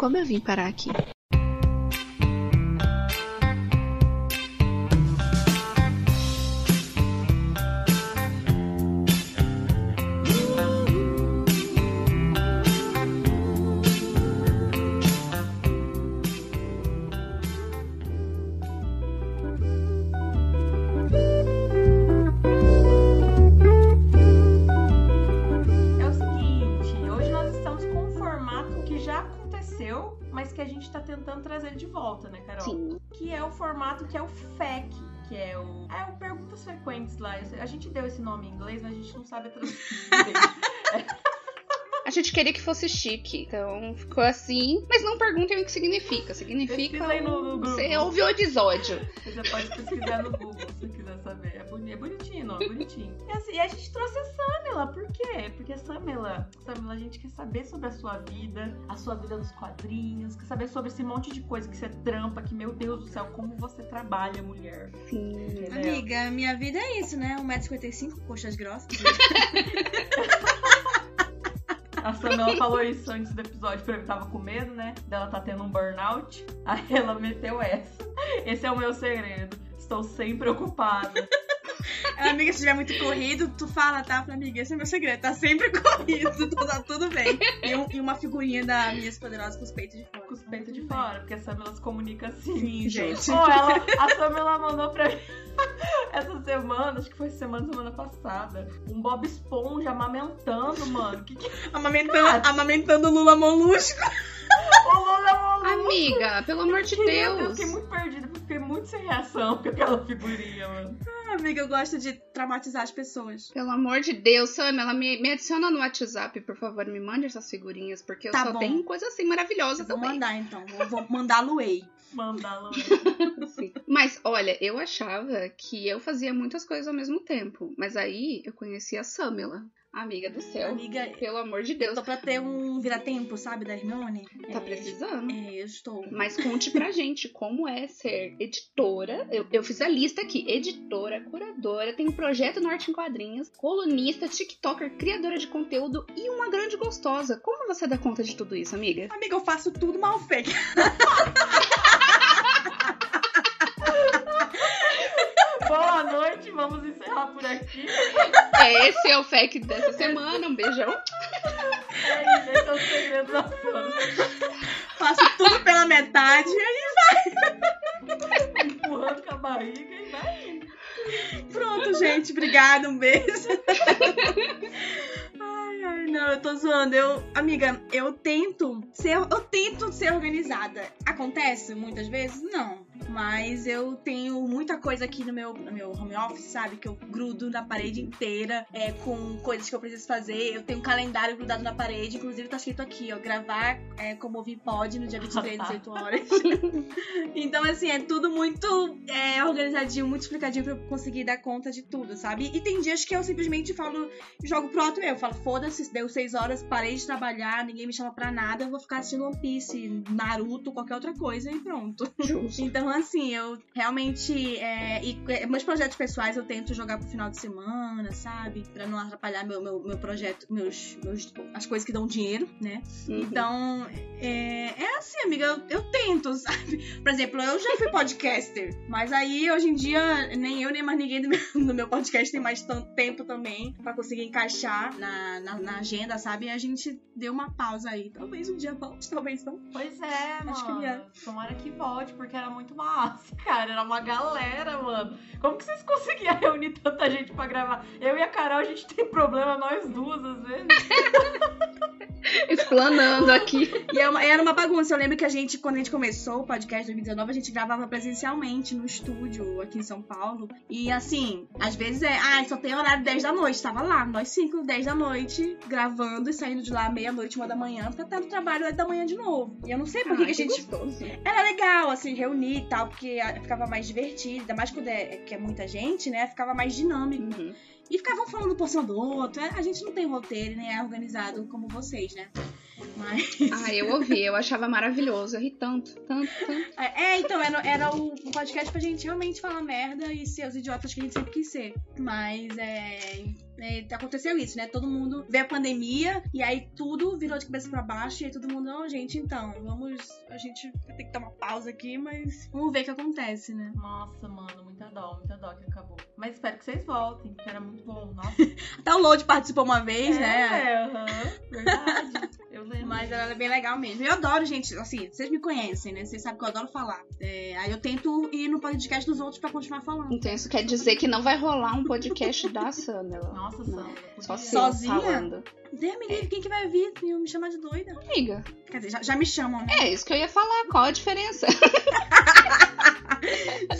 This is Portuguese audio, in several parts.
como eu vim parar aqui. Inglês, mas a gente não sabe a tradução. A gente queria que fosse chique, então ficou assim. Mas não perguntem o que significa. Significa. Pesquisa aí no- no Google. Você ouve o episódio. Você pode pesquisar no Google se quiser saber. É, boni- é bonitinho, não, é bonitinho. E, assim, e a gente trouxe a Samela, por quê? Porque Samela, Samela, a gente quer saber sobre a sua vida, a sua vida nos quadrinhos, quer saber sobre esse monte de coisa que você trampa, que, meu Deus do céu, como você trabalha, mulher. Sim. Entendeu? Amiga, minha vida é isso, né? 1,55m, coxas grossas. A Samela falou isso antes do episódio, porque eu tava com medo, né? Dela tá tendo um burnout. Aí ela meteu essa. Esse é o meu segredo. Estou sempre ocupada. amiga, se tiver muito corrido, tu fala, tá? Fala, amiga, esse é meu segredo, tá sempre corrido, tá tudo bem. E, um- e uma figurinha da Minhas Poderosas com os peitos de fora. Com os peitos de fora, porque a Samela se comunica assim. Sim, gente. Ó, ela, a Samela mandou pra mim essa semana, acho que foi semana, semana passada, um Bob Esponja amamentando, mano. Que que Amamentando, amamentando o Lula Molusco. o Lula Molu? Amiga, pelo amor de Eu Deus. fiquei muito perdida, porque eu fiquei muito sem reação com aquela figurinha, mano. Amiga, eu gosto de traumatizar as pessoas. Pelo amor de Deus, Sam, ela me, me adiciona no WhatsApp, por favor, me mande essas figurinhas, porque eu Tá só bom. tenho coisa assim maravilhosa Eu vou também. mandar então. Eu vou mandar Luei. Mandá-la. Sim. Mas, olha, eu achava que eu fazia muitas coisas ao mesmo tempo. Mas aí eu conheci a Samela, amiga do céu. Amiga, Pelo amor de eu Deus, tô pra ter um viratempo, sabe, da Hermione. tá É, precisando. É, eu estou. Mas conte pra gente como é ser editora. Eu, eu fiz a lista aqui: editora, curadora, tem um projeto Norte em Quadrinhos, colunista, TikToker, criadora de conteúdo e uma grande gostosa. Como você dá conta de tudo isso, amiga? Amiga, eu faço tudo mal feito. Noite, vamos encerrar por aqui. É, Esse é o FAQ dessa semana. Um beijão. É isso, esse é o segredo da Samela. Faço tudo pela metade. Empurrando com a barriga e vai. Pronto, gente. Obrigada. Um beijo. Ai, não, eu tô zoando. Eu, amiga, eu tento ser, eu tento ser organizada. Acontece muitas vezes? Não. Mas eu tenho muita coisa aqui no meu, no meu home office, sabe? Que eu grudo na parede inteira é, com coisas que eu preciso fazer. Eu tenho um calendário grudado na parede, inclusive tá escrito aqui, ó. Gravar é, como ouvir pode no dia 23, 18 horas. então, assim, é tudo muito é, organizadinho, muito explicadinho pra eu conseguir dar conta de tudo, sabe? E tem dias que eu simplesmente falo, jogo pro alto eu. Falo, deu 6 horas, parei de trabalhar, ninguém me chama pra nada, eu vou ficar assistindo One Piece, Naruto, qualquer outra coisa e pronto. Então, assim, eu realmente. é, e é, meus projetos pessoais eu tento jogar pro final de semana, sabe? Pra não atrapalhar meu, meu, meu projeto, meus, meus. as coisas que dão dinheiro, né? Uhum. Então, é, é assim, amiga, eu, eu tento, sabe? Por exemplo, eu já fui podcaster, mas aí hoje em dia nem eu nem mais ninguém do meu, do meu podcast tem mais tanto tempo também pra conseguir encaixar na, na, na agenda, sabe? E a gente deu uma pausa aí. Talvez um dia volte, talvez não. Pois é, Acho que mano. é. Tomara que volte, porque era muito massa, cara. Era uma galera, mano. Como que vocês conseguiam reunir tanta gente pra gravar? Eu e a Carol, a gente tem problema, nós duas, às vezes. Explanando aqui. E é uma- era uma bagunça. Eu lembro que a gente, quando a gente começou o podcast 2019, a gente gravava presencialmente no estúdio aqui em São Paulo. E assim, às vezes é, ah, só tem horário 10 da noite. Tava lá, nós 5, 10 da noite, gravando e saindo de lá meia-noite, uma da manhã, pra estar no trabalho 8 da manhã de novo. E eu não sei por que, a gente gostoso. era legal, assim, reunir e tal, porque ah, ficava mais divertido, ainda mais quando é, que é muita gente, né? Ficava mais dinâmico. Uhum. E ficavam falando por cima do outro. A gente não tem roteiro, nem é organizado como vocês, né? Mas. Ah, eu ouvi, eu achava maravilhoso. Eu ri tanto, tanto, tanto. É, então, era, era o um podcast pra gente realmente falar merda e ser os idiotas que a gente sempre quis ser. Mas é. É, aconteceu isso, né? Todo mundo veio a pandemia e aí tudo virou de cabeça pra baixo e aí todo mundo, não, gente, então, vamos. A gente vai ter que dar uma pausa aqui, mas vamos ver o que acontece, né? Nossa, mano, muita dó, muita dó que acabou. Mas espero que vocês voltem, que era muito bom. Nossa. Até o Load participou uma vez, né? É, aham, verdade. Eu lembro. Mas era bem legal mesmo. Eu adoro, gente, assim, vocês me conhecem, né? Vocês sabem que eu adoro falar. É, aí eu tento ir no podcast dos outros pra continuar falando. Então isso quer dizer que não vai rolar um podcast da Samela. Nossa, Não. Sandra. Só eu Sozinha? falando. Deus me livre, quem que vai vir e me chamar de doida? Amiga, Quer dizer, já, já me chamam, né? é isso que eu ia falar. Qual a diferença?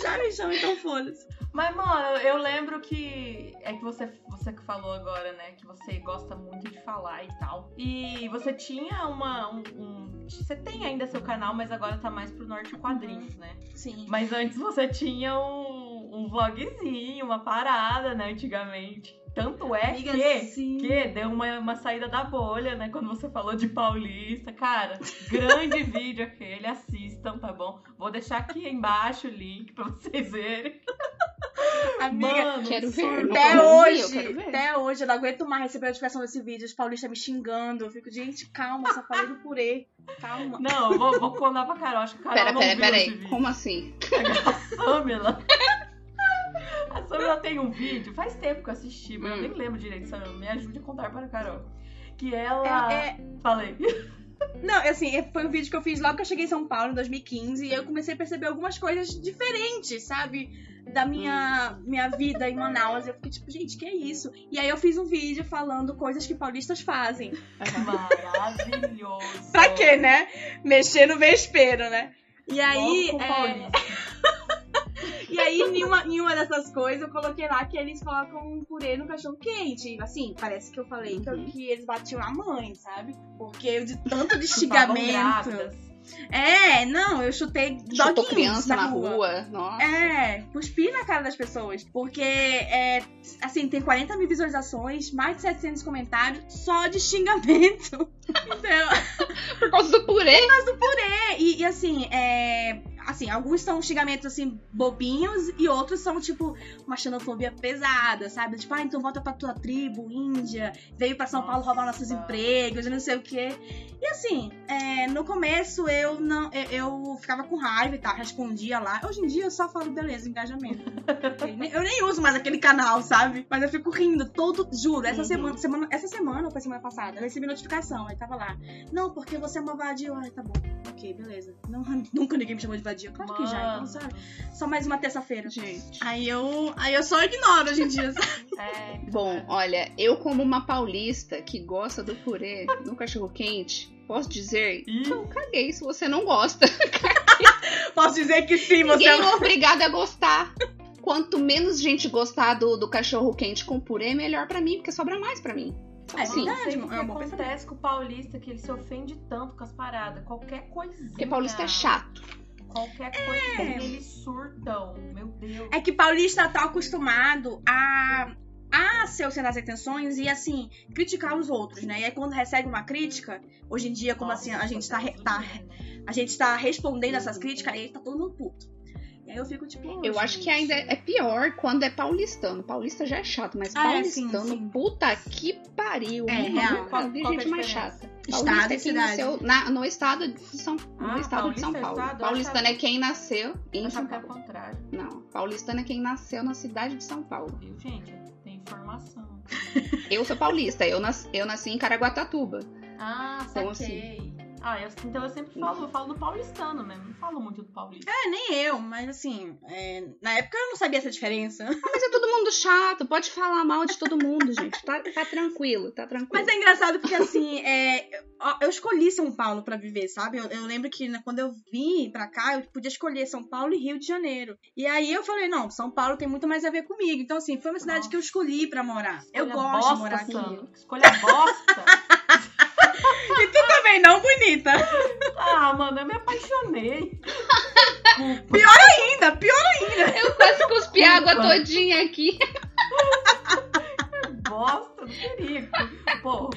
Já me chamam, então foda-se. Mas, mano, eu lembro que. É que você, você que falou agora, né? Que você gosta muito de falar e tal. E você tinha uma. Um, um- você tem ainda seu canal, mas agora tá mais pro Norte Quadrinhos, né? Sim. Mas antes você tinha um, um vlogzinho, uma parada, né? Antigamente. Tanto é Amiga, que. sim. Que deu uma, uma saída da bolha, né? Quando você falou de Paulista. Cara, grande vídeo aquele, assistam, tá bom? Vou deixar aqui embaixo o link pra vocês verem. Amiga, Mano, Quero ver. até eu hoje, quero ver. até hoje, eu não aguento mais receber a notificação desse vídeo, os paulistas me xingando. Eu fico, gente, calma, só falei do purê. Calma. Não, eu vou, vou contar pra Carol. Acho que Carol Pera, não pera, viu pera aí. Como assim? A Samela. A Samela tem um vídeo, faz tempo que eu assisti, mas eu Hum. nem lembro direito, Samela. Me ajude a contar para a Carol. Que ela. É, é, Falei. Não, assim, é- foi um vídeo que eu fiz logo que eu cheguei em São Paulo, em 2015, e eu comecei a perceber algumas coisas diferentes, sabe? Da minha, minha vida em Manaus. Eu fiquei tipo, gente, que é isso? E aí eu fiz um vídeo falando coisas que paulistas fazem. Maravilhoso. Pra quê, né? Mexer no vespeiro, né? E aí, é. e aí em, uma, em uma dessas coisas, eu coloquei lá que eles colocam um purê no cachorro quente. Assim, parece que eu falei que, Uhum. que eles batiam a mãe, sabe? Porque de tanto de. É, não, eu chutei Chutou criança na rua. Nossa. É, cuspi na cara das pessoas. Porque, é, assim, tem 40 mil visualizações, mais de 700 comentários, só de xingamento. Então, Por causa do purê. é, e, e, assim, é, assim, alguns são xingamentos, assim, bobinhos, e outros são, tipo, uma xenofobia pesada, sabe? Tipo, ah, então volta pra tua tribo, Índia, veio pra São Paulo roubar nossos empregos, não sei o quê. E assim, é, no começo eu não, eu, eu ficava com raiva e tal, respondia lá. Hoje em dia eu só falo, beleza, engajamento. Eu nem uso mais aquele canal, sabe? Mas eu fico rindo todo, juro, essa Uhum. semana, semana, essa semana ou foi semana passada, eu recebi notificação, aí tava lá. Não, porque você é uma vadia. Ai, tá bom. Ok, beleza. Não, nunca ninguém me chamou de vadia. Claro que já, então, Mano. sabe? Só mais uma terça-feira. Gente. Aí eu, aí eu só ignoro hoje em dia. sabe? É, Bom, olha, eu como uma paulista que gosta do purê no cachorro quente, posso dizer Ih. que eu caguei se você não gosta. Posso dizer que sim, você Ninguém é obrigado a gostar. Quanto menos gente gostar do, do cachorro quente com purê, melhor pra mim, porque sobra mais pra mim. É Sim. Não sei verdade, o que é um bom acontece com o paulista, que ele se ofende tanto com as paradas. Qualquer coisinha. Porque paulista é chato. Qualquer coisinha eles surtam. Meu Deus. É que paulista tá acostumado a, a ser o centro das atenções e, assim, criticar os outros, né? E aí quando recebe uma crítica, hoje em dia, como assim, a gente tá, re- tá- a gente tá respondendo essas críticas, aí tá todo mundo puto. Eu fico tipo. Eu "Poxa, acho que gente." ainda é pior quando é paulistano. Paulista já é chato, mas Ah, é, sim, paulistano, sim. puta que pariu. É, Nunca real. Qual- qual que é gente mais chata. Estado Paulista e é quem nasceu na- no estado de São, no Ah, estado de São paulista é Paulo. estado? Paulistano é quem nasceu em São era Paulo. o contrário. Não, paulistano é quem nasceu na cidade de São Paulo. Viu, gente? Tem informação. Eu sou paulista, eu nasci, eu nasci em Caraguatatuba. Ah, Então, saquei. Ah, eu, então eu sempre falo, eu falo do paulistano mesmo. Não falo muito do paulista. É, nem eu, mas assim, é, na época eu não sabia essa diferença. Mas é todo mundo chato, pode falar mal de todo mundo, gente. Tá, tá tranquilo, tá tranquilo. Mas é engraçado porque, assim, é, eu escolhi São Paulo pra viver, sabe? Eu, eu lembro que né, quando eu vim pra cá, eu podia escolher São Paulo e Rio de Janeiro. E aí eu falei, não, São Paulo tem muito mais a ver comigo. Então, assim, foi uma cidade Nossa. que eu escolhi pra morar. eu Escolha gosto bosta, de morar aqui. Sandro. Escolha bosta. E tu também não, bonita. ah, mano, eu me apaixonei. Desculpa. Ainda, pior Eu quase cuspi a água todinha aqui. bosta, não queria. Pô,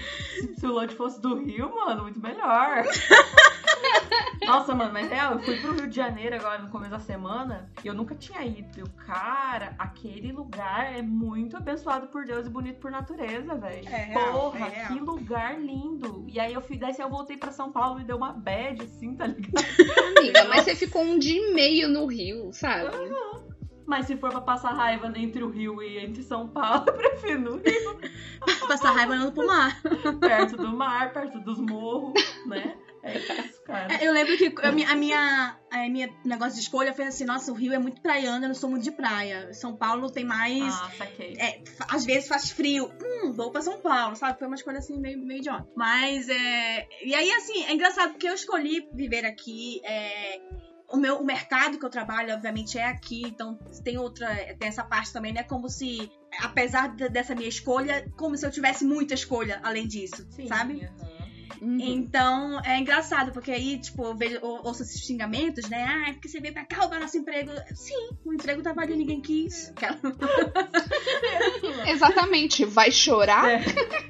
se, o Lodge fosse do Rio, mano, muito melhor. Nossa, mano, mas real, eu fui pro Rio de Janeiro agora no começo da semana e eu nunca tinha ido. Eu, cara, aquele lugar é muito abençoado por Deus e bonito por natureza, velho. É Porra, é que lugar lindo. E aí eu fui, daí eu voltei pra São Paulo e deu uma bad, assim, tá ligado? Amiga, mas você ficou um dia e meio no Rio, sabe? Mas se for pra passar raiva entre o Rio e entre São Paulo, eu prefiro no Rio, Passar raiva andando pro mar. perto do mar, perto dos morros, né? É isso, cara. É, Eu lembro que a minha, a minha, a minha negócio de escolha foi assim, nossa, o Rio é muito praiano, eu não sou muito de praia. São Paulo tem mais. Ah, saquei. é, às vezes faz frio. Hum, vou pra São Paulo, sabe? Foi uma escolha assim meio, meio idiota. Mas é. E aí, assim, é engraçado porque eu escolhi viver aqui. É, o meu o mercado que eu trabalho, obviamente, é aqui, então tem outra. Tem essa parte também, né? Como se, apesar de- dessa minha escolha, como se eu tivesse muita escolha além disso, Sim, sabe? aham. Uhum. Então, é engraçado, porque aí, tipo, eu vejo, ou- ouço esses xingamentos, né? Ah, é porque você veio pra cá roubar nosso emprego. Sim, o emprego tava ali, ninguém quis. Aquela- Exatamente. Vai chorar? É.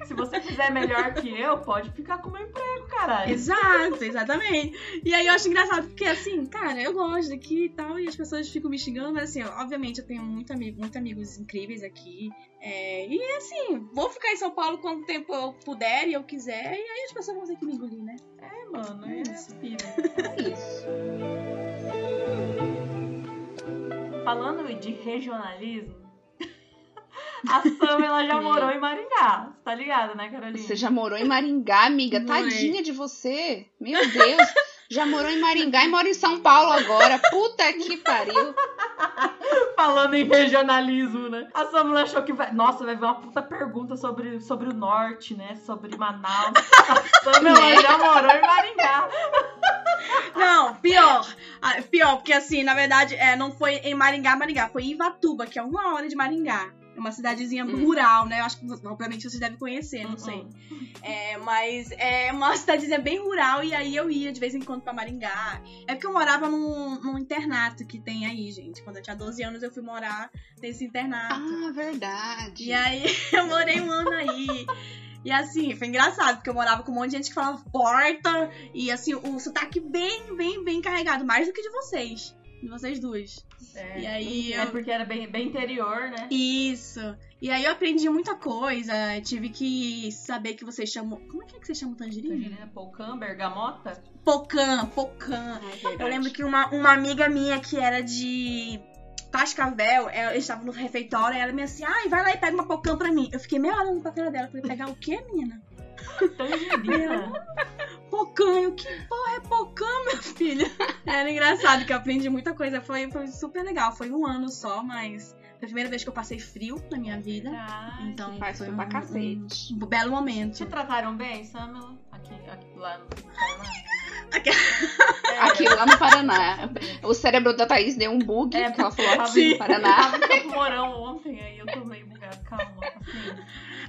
Se você fizer melhor que eu, pode ficar com o meu emprego, caralho. Exato, exatamente. E aí eu acho engraçado, porque assim, cara, eu gosto daqui e tal, e as pessoas ficam me xingando, mas assim, obviamente eu tenho muito amigo, muito amigos incríveis aqui. É, e assim, vou ficar em São Paulo quanto tempo eu puder e eu quiser, e aí as pessoas vão ter que me engolir, né? É, mano, é Isso. a vida. É isso. Falando de regionalismo, a Sam ela já morou em Maringá. Você tá ligada, né, Carolina? Você já morou em Maringá, amiga? Morei. Tadinha de você. Meu Deus. Já morou em Maringá e mora em São Paulo agora. Puta que pariu. Falando em regionalismo, né? A Samula achou que vai. Nossa, vai vir uma puta pergunta sobre, sobre o norte, né? Sobre Manaus. A Samula Né? já morou em Maringá. Não, pior. Ah, Pior, porque assim, na verdade, é, não foi em Maringá, Maringá, foi em Ivatuba, que é uma hora de Maringá. É uma cidadezinha Hum. rural, né? Eu acho que, obviamente, vocês devem conhecer, não sei. É, mas é uma cidadezinha bem rural e aí eu ia de vez em quando pra Maringá. É porque eu morava num, num internato que tem aí, gente. Quando eu tinha 12 anos, eu fui morar nesse internato. Ah, verdade. E aí eu morei um ano aí. E assim, foi engraçado, porque eu morava com um monte de gente que falava porta. E assim, o sotaque bem, bem, bem carregado, mais do que de vocês. De vocês duas. É, E aí é eu- porque era bem, bem interior, né? Isso. E aí eu aprendi muita coisa. Tive que saber que vocês chamam. Como é que, é que vocês chamam tangerina? Tangerina, Polcã, bergamota. Pocan, pocan. É verdade. Eu lembro que uma, uma amiga minha que era de Cascavel, ela eu estava no refeitório e ela me assim, ai, vai lá e pega uma pocã pra mim. Eu fiquei meio olhando pra cara dela, falei, pegar o quê, menina? Tangerina. Pocã, eu, que porra é pocã, meu filho? Era engraçado que eu aprendi muita coisa, foi, foi super legal. Foi um ano só, mas foi a primeira vez que eu passei frio na minha vida. Ah, Então, Faz foi foi pra um- cacete. Um belo momento. Te trataram bem, Samela? Aqui, aqui lá no Paraná? Aqui- É, Aqui lá no Paraná. O cérebro da Thaís deu um bug, É, porque ela falou aqui no Paraná. Eu tava em Campo Mourão ontem, aí eu tô meio bugada. Calma, assim.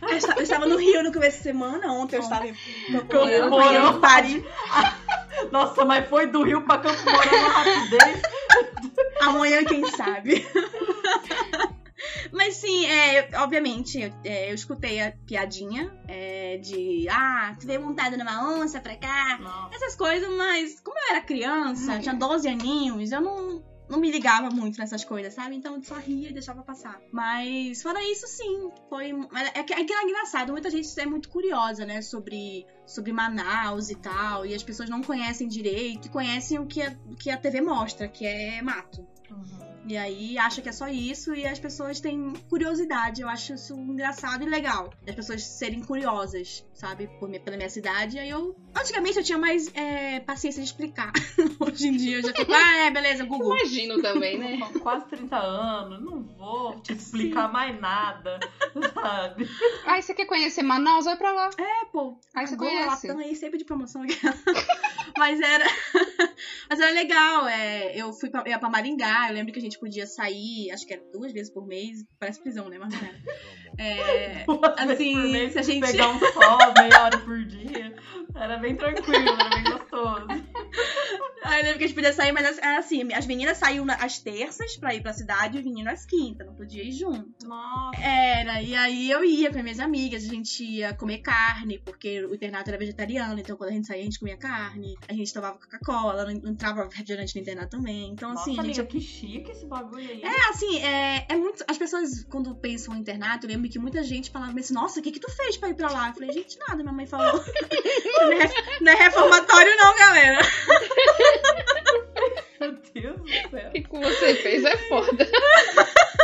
Eu esta- eu estava no Rio no começo de semana, ontem eu estava em Campo Mourão, Paris. Nossa, mas foi do Rio pra Campo Mourão na rapidez. Amanhã, quem sabe? Mas sim, é, obviamente, eu, é, eu escutei a piadinha é, de ah, tu veio montada numa onça pra cá, Nossa. essas coisas, mas como eu era criança, tinha 12 aninhos, eu não, não me ligava muito nessas coisas, sabe? Então eu só ria e deixava passar. Mas fora isso, sim, foi. mas É que é, é engraçado, muita gente é muito curiosa, né, sobre, sobre Manaus e tal, e as pessoas não conhecem direito e conhecem o que a, o que a TV mostra, que é mato. Uhum. E aí acha que é só isso e as pessoas têm curiosidade. Eu acho isso engraçado e legal. As pessoas serem curiosas, sabe? Por minha, pela minha cidade. E aí eu. Antigamente eu tinha mais é, paciência de explicar. Hoje em dia eu já fico, ah, é, beleza, Google. Imagino também, né? Quase 30 anos, não vou te explicar mais nada, sabe? Ai, você quer conhecer Manaus? Vai pra lá. É, pô. Ai, você Agora conhece? Latam aí sempre de promoção aqui. Mas era. Mas era legal. É, eu fui pra, eu ia pra Maringá. Eu lembro que a gente podia sair, acho que era duas vezes por mês. Parece prisão, né? Mas não era. É, Assim, Por mês, se a gente- Pegar um sol meia hora por dia. Era bem tranquilo, era bem gostoso. Aí eu lembro que a gente podia sair, mas era assim, as meninas saíam às terças pra ir pra cidade e os meninos às quintas, não podia ir junto. Nossa. Era, e aí eu ia com as minhas amigas, a gente ia comer carne, porque o internato era vegetariano, então quando a gente saía a gente comia carne, a gente tomava Coca-Cola, não entrava refrigerante no internato também. Então, Nossa, assim, gente que chique esse bagulho aí. é, assim, é, é muito. As pessoas, quando pensam em internato, eu lembro que muita gente falava assim, nossa, o que que tu fez pra ir pra lá? Eu falei, gente, nada, minha mãe falou. não, é, não é reformatório, não, galera. Meu Deus do céu. O que, que você fez é foda.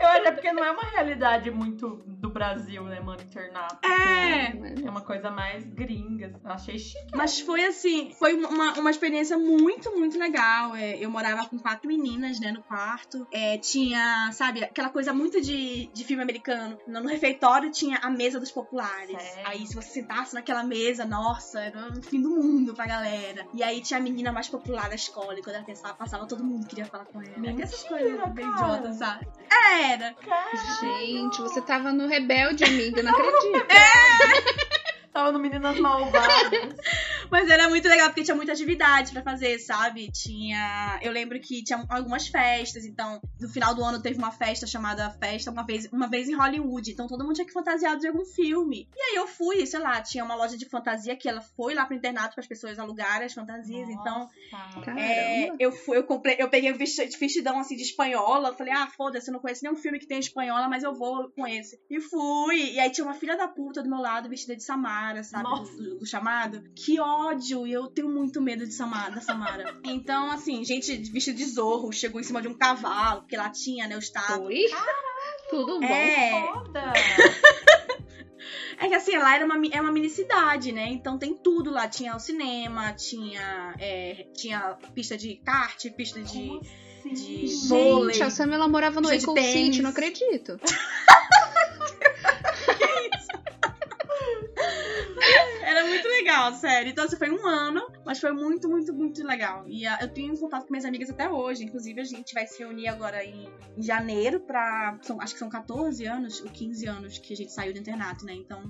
Eu acho é porque não é uma realidade muito do Brasil, né, mano, internato. É. É uma coisa mais gringa. Eu achei chique. Mas foi assim, foi uma, uma experiência muito, muito legal. É, eu morava com quatro meninas, né, no quarto. É, tinha, sabe, aquela coisa muito de, de filme americano. No, no refeitório tinha a mesa dos populares. Sério? Aí, se você sentasse naquela mesa, nossa, era o fim do mundo pra galera. E aí tinha a menina mais popular da escola. E quando ela pensava, passava, todo mundo queria falar com ela. Mentira, Essas coisas bem cara. idiotas, sabe? Era. Gente, você tava no rebelde, amiga, não acredito. Tava no Meninas Malvadas. Mas era muito legal porque tinha muita atividade pra fazer, sabe? Tinha. Eu lembro que tinha algumas festas, então no final do ano teve uma festa chamada Festa uma vez, uma vez em Hollywood. Então todo mundo tinha que fantasiado de algum filme. E aí eu fui, sei lá, tinha uma loja de fantasia que ela foi lá pro internato para as pessoas alugarem as fantasias. Então Nossa. Caramba. é, eu fui, eu comprei, eu peguei um vesti- vestidão assim de espanhola. Falei, ah, foda-se, eu não conheço nenhum filme que tem espanhola, mas eu vou com esse. E fui. E aí tinha uma filha da puta do meu lado, vestida de Samara, sabe? Nossa. Do, do chamado. Que ódio! E eu tenho muito medo de Samara, da Samara. então, assim, gente vestida de zorro chegou em cima de um cavalo, porque lá tinha, né, o estado. Oi? Tudo bom? É, Foda. é que assim, lá era uma, é uma mini cidade, né? Então tem tudo lá. Tinha o cinema, tinha, é, tinha pista de kart, pista de. Como assim? de vôlei. Gente, a Sam ela morava no de tênis. City, não acredito. legal, sério. Então, assim, foi um ano, mas foi muito, muito, muito legal. E ah, eu tenho contato com minhas amigas até hoje. Inclusive, a gente vai se reunir agora em, em janeiro pra. são- acho que são 14 anos ou 15 anos que a gente saiu do internato, né? Então,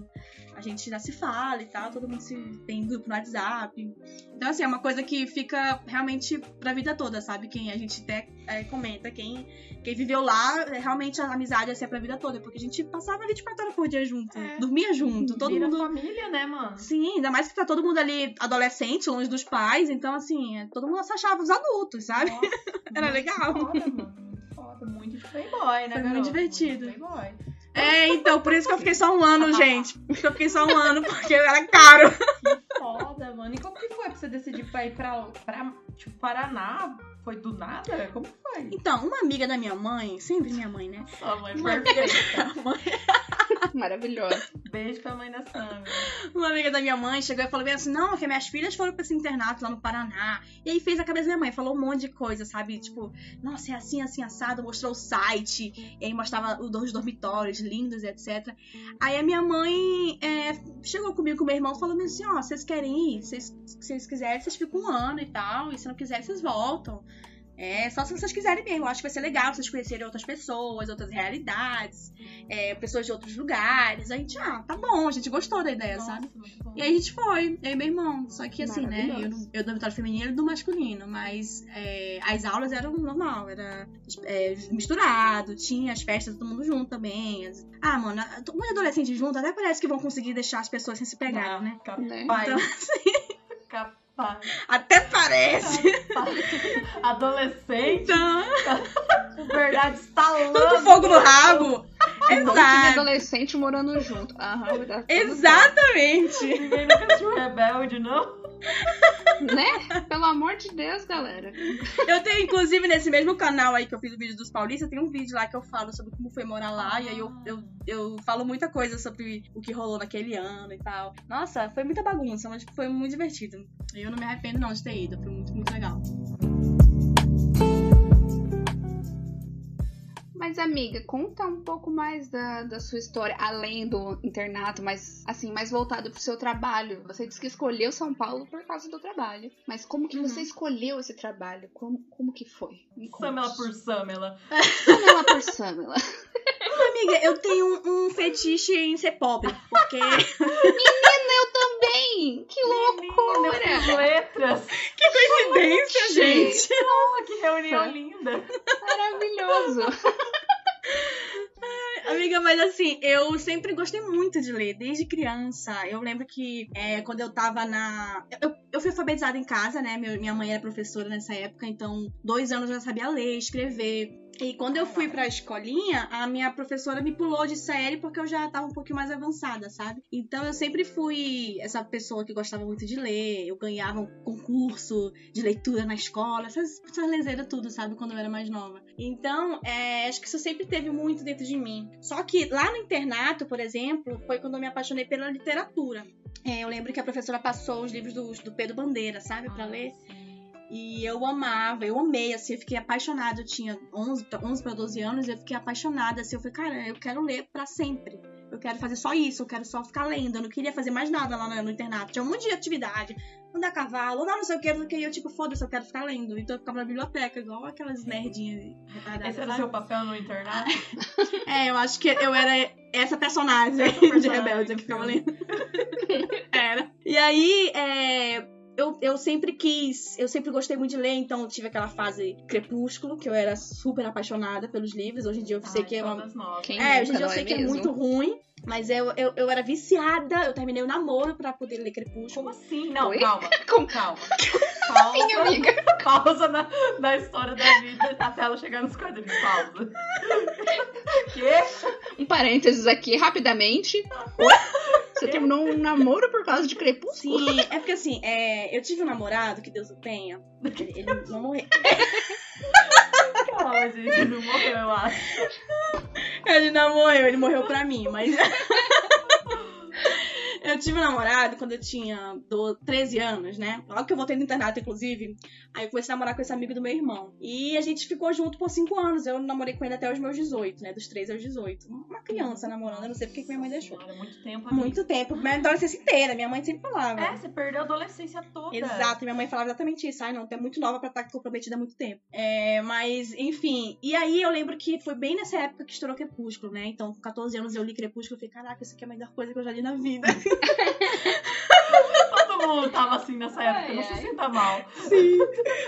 a gente já se fala e tal, todo mundo se tem grupo no WhatsApp. Então, assim, é uma coisa que fica realmente pra vida toda, sabe? Quem a gente até é, comenta, quem, quem viveu lá, é, realmente a amizade assim, é pra vida toda, porque a gente passava 24 horas por dia junto, É. dormia junto, todo Vira mundo. família, né, mano? Sim, ainda mais que tá todo mundo ali adolescente, longe dos pais, então assim, é- todo mundo se achava os adultos, sabe? Nossa, Era muito legal. Foda, mano. Muito foda. Muito de playboy, né, Foi muito garota? divertido. Muito playboy. É, então, por isso que eu fiquei só um ano, gente. Por isso que eu fiquei só um ano, porque era caro. Foda, mano. E como que foi pra você decidir pra ir pra, pra tipo, Paraná? Foi do nada? Como que foi? Então, uma amiga da minha mãe, sempre minha mãe, né? Sua mãe Uma amiga da minha mãe, Maravilhosa. Beijo pra mãe da Sam. uma amiga da minha mãe chegou e falou bem assim: não, que minhas filhas foram pra esse internato lá no Paraná. E aí fez a cabeça da minha mãe, falou um monte de coisa, sabe? Tipo, nossa, é assim, assim, assado, mostrou o site, e aí mostrava os dois dormitórios lindos, etc. Aí a minha mãe é, chegou comigo com o meu irmão e falou assim: ó, vocês querem ir? Vocês, se vocês quiserem, vocês ficam um ano e tal, e se não quiserem, vocês voltam. É, só se vocês quiserem mesmo. Eu acho que vai ser legal vocês conhecerem outras pessoas, outras realidades, é, pessoas de outros lugares. A gente, ah, tá bom, a gente gostou da ideia, Nossa, sabe? muito. E aí a gente foi, eu e meu irmão. Só que assim, né? Eu, não- eu do dormitório feminino e do masculino, mas é, as aulas eram normal, era é, misturado, tinha as festas todo mundo junto também. Ah, mano, mundo adolescente junto, até parece que vão conseguir deixar as pessoas sem se pegarem, né? Né? Capaz. Então, Até parece. Adolescente, Então, verdade, estalando. tudo com fogo no rabo. De Exato. adolescente morando junto. Aham, Exatamente. Ninguém nunca assistiu Rebelde, não? Né? Pelo amor de Deus, galera. Eu tenho, inclusive, nesse mesmo canal aí que eu fiz o vídeo dos paulistas, tem um vídeo lá que eu falo sobre como foi morar lá. E aí eu, eu, eu falo muita coisa sobre o que rolou naquele ano e tal. Nossa, foi muita bagunça, mas foi muito divertido. E eu não me arrependo não de ter ido, foi muito, muito legal. Mas, amiga, conta um pouco mais da, da sua história, além do internato, mas assim, mais voltado pro seu trabalho. Você disse que escolheu São Paulo por causa do trabalho. Mas como que Uhum. você escolheu esse trabalho? Como, como que foi? Samela por Samela. Samela por Samela. Amiga, eu tenho um, um fetiche em ser pobre, porque Bem, que loucura! Menina, letras. que coincidência, gente. Nossa, que reunião linda. Maravilhoso. Mas assim, eu sempre gostei muito de ler, desde criança. Eu lembro que é, quando eu tava na. Eu, eu fui alfabetizada em casa, né? Minha mãe era professora nessa época, então, dois anos eu já sabia ler, escrever. E quando eu fui pra escolinha, a minha professora me pulou de série porque eu já tava um pouquinho mais avançada, sabe? Então eu sempre fui essa pessoa que gostava muito de ler. Eu ganhava um concurso de leitura na escola, essas, essas lezeiras tudo, sabe? Quando eu era mais nova. Então, é, acho que isso sempre teve muito dentro de mim. Só que lá no internato, por exemplo, foi quando eu me apaixonei pela literatura. É, eu lembro que a professora passou os livros do, do Pedro Bandeira, sabe? Pra ler. E eu amava, eu amei, assim, eu fiquei apaixonada. Eu tinha 11, pra- 11 para 12 anos e eu fiquei apaixonada, assim. Eu falei, cara, eu quero ler pra sempre. Eu quero fazer só isso, eu quero só ficar lendo. Eu não queria fazer mais nada lá no, no internato. Tinha um monte de atividade. Andar a cavalo, andar não sei o que, não sei o que. E eu, tipo, foda-se, eu quero ficar lendo. Então eu ficava na biblioteca, igual aquelas nerdinhas. Esse era o seu papel no internato? É, eu acho que eu era essa personagem Essa personagem de rebelde que ficava lendo. era. E aí, é, eu, eu sempre quis, eu sempre gostei muito de ler, então eu tive aquela fase crepúsculo, que eu era super apaixonada pelos livros. Hoje em dia eu sei Ai, que é uma. nós. Quem É, hoje em dia eu não sei é que é mesmo? muito ruim. Mas eu, eu, eu era viciada, eu terminei o namoro pra poder ler Crepúsculo. Como assim? Não, Oi? calma. Como- Calma. Sim, Pausa, amiga. pausa na, na história da vida até ela chegar nos quadrinhos. Pausa. Quê? Um parênteses aqui, rapidamente. Você terminou um namoro por causa de crepúsculo? Sim, é porque assim, é, eu tive um namorado, que Deus o tenha. Ele, ele não morreu. Calma, gente. Não morreu, eu acho. Ele não morreu, ele morreu pra mim, mas. Eu tive um namorado quando eu tinha do- 13 anos, né? Logo que eu voltei do internato, inclusive. Aí eu comecei a namorar com esse amigo do meu irmão. E a gente ficou junto por 5 anos. Eu namorei com ele até os meus 18, né? Dos 13 aos 18. Uma criança namorando, eu não sei porque que minha mãe deixou. Muito tempo. amiga. Muito tempo. Minha adolescência inteira, minha mãe sempre falava. É, você perdeu a adolescência toda. Exato, minha mãe falava exatamente isso. Ai, não, tu é muito nova pra estar comprometida há muito tempo. É, mas, enfim. E aí eu lembro que foi bem nessa época que estourou Crepúsculo, né? Então, com 14 anos eu li Crepúsculo e falei, caraca, isso aqui é a melhor coisa que eu já li na vida. Todo mundo tava assim nessa época. não Ai, se ai. sinta mal. Sim.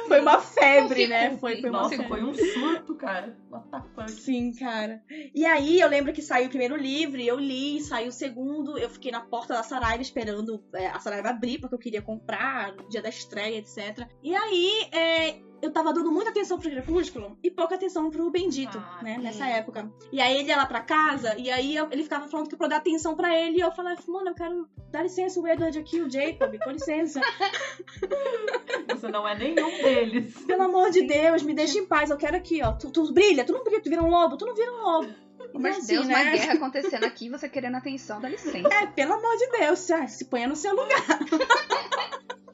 Foi uma febre, né? Foi, foi uma Nossa, febre. foi um surto, cara. What the fuck? Sim, cara. E aí eu lembro que saiu o primeiro livro, eu li, saiu o segundo, eu fiquei na porta da Saraiva esperando é, a Saraiva abrir, porque eu queria comprar no dia da estreia, etc. E aí é, eu tava dando muita atenção pro Crepúsculo e pouca atenção pro Bendito, Ah, né? Nessa época. E aí ele ia lá pra casa, e aí eu- ele ficava falando que pra eu dar atenção pra ele, e eu falava, mano, eu quero dar licença, o Edward aqui, o Jacob, com licença. Você não é nenhum deles. Pelo amor de Deus, me deixa em paz, eu quero aqui, ó. Tu, tu brilha, tu não brilha, tu vira um lobo, tu não vira um lobo. Pelo amor de assim, Deus, né? uma guerra acontecendo aqui, você querendo atenção, dá licença. É, pelo amor de Deus, ah, se ponha no seu lugar.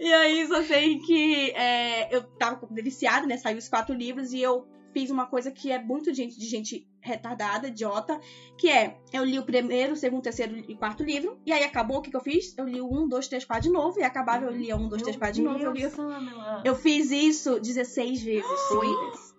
e aí, só sei que é, eu tava viciada, né? Saiu os quatro livros e eu fiz uma coisa que é muito de gente, de gente retardada, idiota, que é, eu li o primeiro, o segundo, terceiro e quarto livro, e aí acabou, o que, que eu fiz? Eu li o um, dois, três, quatro de novo, e acabava, eu lia um, dois, três, quatro de novo, eu li... Eu fiz isso 16 vezes. seguidas.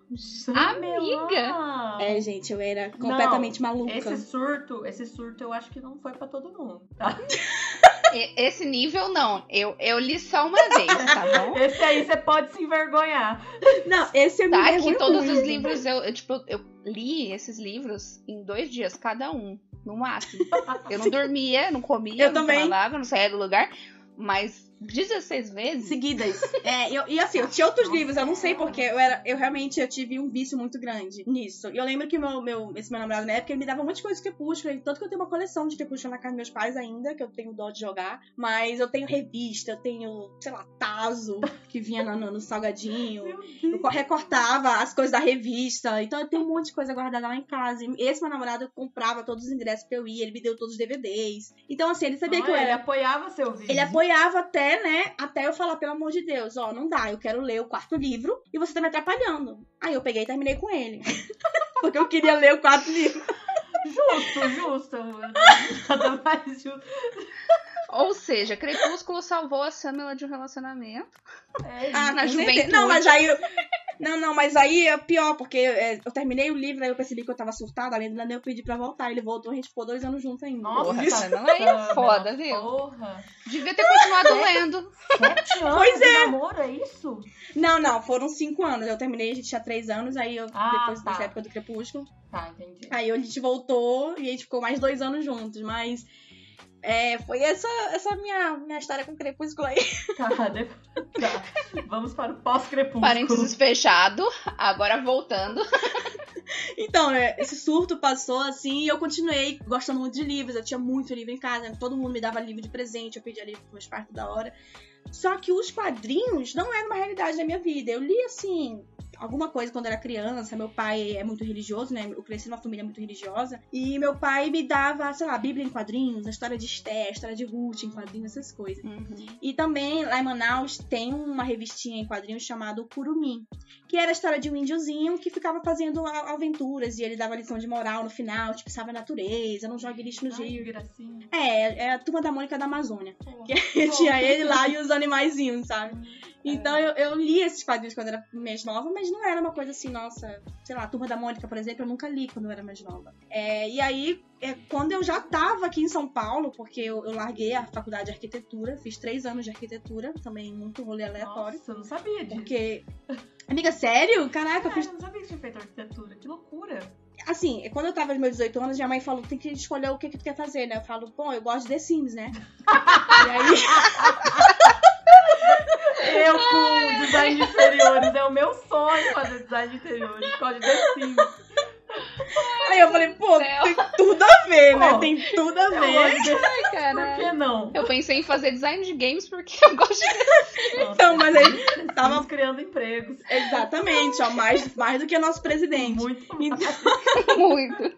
Amiga! É, gente, eu era completamente maluca. Esse surto, esse surto eu acho que não foi pra todo mundo, tá? Esse nível não. Eu, eu li só uma vez, tá bom? Esse aí você pode se envergonhar. Não, esse eu me Tá, que todos os livros eu, eu, tipo, eu li esses livros em dois dias, cada um, no máximo. Eu não dormia, não comia, Eu não também. tomava água, não saía do lugar, mas 16 vezes. seguidas. É, eu- e assim, eu tinha outros livros, eu não sei porque eu era, eu realmente eu tive um vício muito grande nisso. E eu lembro que meu, meu, esse meu namorado na época, ele me dava um monte de coisa de Crepúsculo, tanto que eu tenho uma coleção de Crepúsculo na casa dos meus pais ainda, que eu tenho dó de jogar, mas eu tenho revista, eu tenho, sei lá, Tazo, que vinha no, no- no salgadinho. Eu co- recortava as coisas da revista. Então eu tenho um monte de coisa guardada lá em casa. E esse meu namorado comprava todos os ingressos que eu ia, ele me deu todos os DVDs. Então, assim, ele sabia Ah, que eu Ele era. apoiava seu vídeo. Ele apoiava até, né? Até eu falar, pelo amor de Deus, ó, não dá, eu quero ler o quarto livro e você tá me atrapalhando. Aí eu peguei e terminei com ele. Porque eu queria ler o quarto livro. Justo, justo. Nada mais justo. Ou seja, Crepúsculo salvou a Samela de um relacionamento. É Ah, Na juventude. Não, mas aí. eu- Não, não, mas aí é pior, porque é, eu terminei o livro, aí eu percebi que eu tava surtada, além do eu pedi pra voltar. Ele voltou, a gente ficou dois anos juntos ainda. Nossa, Porra, Isso. Samela aí é foda, viu? Porra. Devia ter continuado lendo. Sete anos Pois de namoro, é isso? Não, não, foram cinco anos. Eu terminei, a gente tinha três anos, aí eu, Ah, depois tá. dessa época do Crepúsculo. Tá, entendi. Aí a gente voltou e a gente ficou mais dois anos juntos, mas. É, foi essa, essa minha, minha história com o Crepúsculo aí. Tá, depois- tá. Vamos para o pós-crepúsculo. Parênteses fechado. Agora voltando. Então, é, esse surto passou assim e eu continuei gostando muito de livros. Eu tinha muito livro em casa, todo mundo me dava livro de presente, eu pedia livro pros meus pais toda hora. Só que os quadrinhos não eram uma realidade da minha vida. Eu li assim. Alguma coisa quando era criança, meu pai é muito religioso, né? Eu cresci numa família muito religiosa. E meu pai me dava, sei lá, Bíblia em quadrinhos, a história de Esther, a história de Ruth em quadrinhos, essas coisas. E também lá em Manaus tem uma revistinha em quadrinhos chamada Curumim, que era a história de um índiozinho que ficava fazendo aventuras e ele dava lição de moral no final, tipo, salve a natureza, não jogue lixo no Ai, rio. gracinha. É, é a turma da Mônica da Amazônia. Porra. Que tinha ele lá e os animaizinhos, sabe? É. Então eu, eu li esses quadrinhos quando era mais nova, mas não era uma coisa assim, nossa, sei lá, a Turma da Mônica, por exemplo, eu nunca li quando eu era mais nova. É, e aí, é, quando eu já tava aqui em São Paulo, porque eu, eu larguei a faculdade de arquitetura, fiz três anos de arquitetura, também muito rolê aleatório. Nossa, eu não sabia disso. Porque. Amiga, sério? Caraca, eu Cara, fiz. eu não sabia que tinha feito arquitetura. Que loucura. Assim, quando eu tava nos meus 18 anos, minha mãe falou: tem que escolher o que, que tu quer fazer, né? Eu falo, pô, eu gosto de The Sims, né? e aí. Eu com design de interiores. É o meu sonho fazer design de interiores. Causa de The Sims. Aí eu falei, pô, Céu. tem tudo a ver, né? Pô, Tem tudo a Eu ver. de... Ai, Por que não? Eu pensei em fazer design de games porque eu gosto de. Nossa, Então, mas aí tava. criando empregos. Exatamente, ó, mais, mais do que nosso presidente. Muito Então- muito.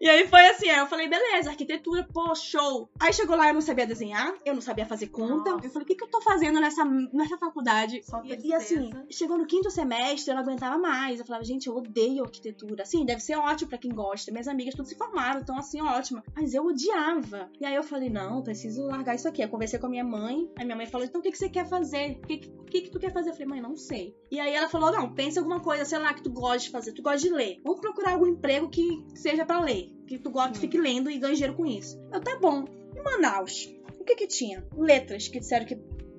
E aí foi assim, aí eu falei, beleza, arquitetura, pô, show. Aí chegou lá, eu não sabia desenhar, eu não sabia fazer conta. Nossa. Eu falei, o que, que eu tô fazendo nessa, nessa faculdade? Só E, e assim, chegou no quinto semestre, eu não aguentava mais. Eu falava, gente, eu odeio arquitetura. Assim, deve ser ótimo pra quem gosta. Minhas amigas tudo se formaram, então assim, ótima. Mas eu odiava. E aí eu falei, não, preciso largar isso aqui. Eu conversei com a minha mãe. Aí minha mãe falou, então o que, que você quer fazer? O que, que, que, tu quer fazer? Eu falei, mãe, não sei. E aí ela falou, não, pensa em alguma coisa, sei lá, que tu gosta de fazer. Tu gosta de ler. Vamos procurar algum emprego que seja pra ler. Que tu gosta, que fique lendo e ganhe dinheiro com isso. Eu, tá bom. Em Manaus, o que que tinha? Letras, que disseram que,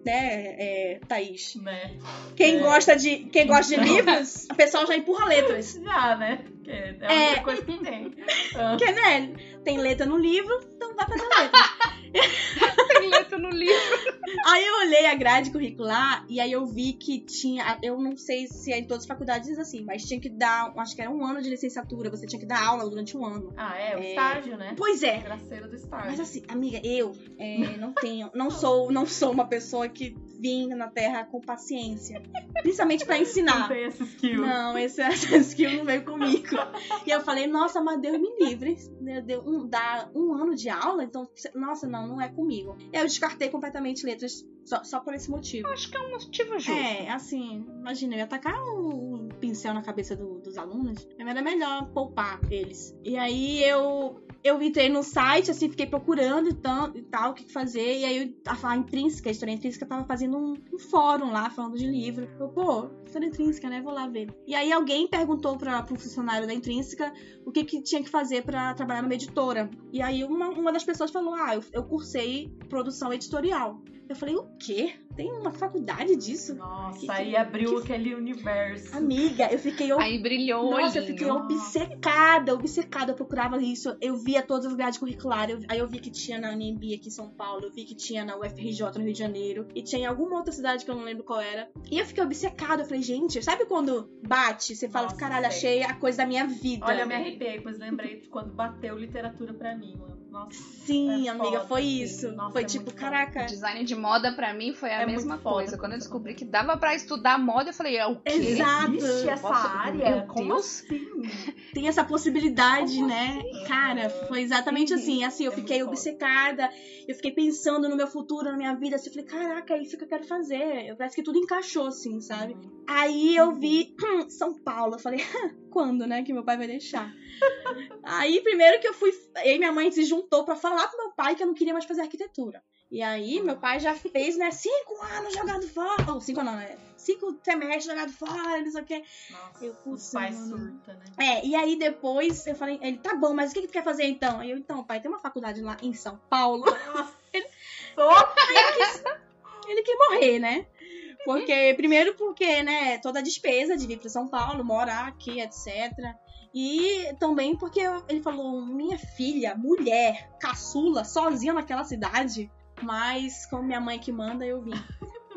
né, é, Thaís? Né? Quem É. gosta de quem gosta de livros, a pessoa já empurra letras. Já, né? Que é a É. única coisa que tem. Porque, né, tem letra no livro, então vai fazer letra. Tem letra no livro. aí eu olhei a grade curricular e aí eu vi que tinha, eu não sei se é em todas as faculdades assim, mas tinha que dar, acho que era um ano de licenciatura, você tinha que dar aula durante um ano. Ah, é, o É. estágio, né? Pois é. Graceiro do estágio. Mas assim, amiga, eu é, não tenho, não sou, não sou uma pessoa que vim na Terra com paciência, principalmente pra Não ensinar. tem esse skill. Não, esse, essa skill não veio comigo. E eu falei, nossa, mas Deus me livre. Né, Deu um, dá um ano de aula, então, nossa, não, não é comigo. Eu descartei completamente letras só, só por esse motivo. Acho que é um motivo justo. É, assim, imagina, eu ia tacar um, um pincel na cabeça do- dos alunos. Era melhor poupar eles. E aí eu. Eu entrei no site, assim, fiquei procurando e tal, e tal o que fazer. E aí a, Intrínseca, a História Intrínseca, tava fazendo um, um fórum lá, falando de livro. Eu, pô, História Intrínseca, né? Vou lá ver. E aí alguém perguntou pra, pro funcionário da Intrínseca o que, que tinha que fazer pra trabalhar numa editora. E aí uma, uma das pessoas falou, ah, eu, eu cursei produção editorial. Eu falei, o quê? Tem uma faculdade disso? Nossa, Que- aí abriu que- aquele universo. Amiga, eu fiquei Aí brilhou o nossa, eu fiquei obcecada, obcecada. Eu procurava isso. Eu via todas as grades curriculares. eu- Aí eu vi que tinha na UNB aqui em São Paulo. Eu vi que tinha na UFRJ no Rio de Janeiro. E tinha em alguma outra cidade que eu não lembro qual era. E eu fiquei obcecada. Eu falei, gente, sabe quando bate? Você fala, Nossa, caralho, sei. achei a coisa da minha vida. Olha, eu me arrepiei, pois lembrei de quando bateu literatura pra mim, mano. Nossa, Sim, É amiga, foda, foi isso. Nossa, foi é tipo, foda. caraca. Design de moda pra mim foi a É mesma foda coisa. Quando eu descobri que dava pra estudar moda, eu falei, é o quê? Exato. existe essa Nossa, área? meu Como Deus. assim? tem essa possibilidade, né? Cara, foi exatamente Uhum. assim. Assim, eu É fiquei obcecada, eu fiquei pensando no meu futuro, na minha vida. Assim, eu falei, caraca, é isso que eu quero fazer. Eu- Parece que tudo encaixou, assim, sabe? Aí eu vi São Paulo. Eu falei, quando, né, que meu pai vai deixar? Aí, primeiro que eu fui. Eu e minha mãe se juntou pra falar pro meu pai que eu não queria mais fazer arquitetura. E aí, meu pai já fez, né, cinco anos jogado fora. Ou cinco não, né? Cinco semestres jogado fora, não sei o quê. Nossa, Eu, putz, pai surta, né? É, e aí depois eu falei, ele, tá bom, mas o que que tu quer fazer então? Aí eu, então, pai, tem uma faculdade lá em São Paulo. Nossa, Só ele quer morrer, né? Porque, primeiro porque, né, toda a despesa de vir para São Paulo, morar aqui, etc. E também porque ele falou, minha filha, mulher, caçula, sozinha naquela cidade. Mas, como minha mãe que manda, eu vim.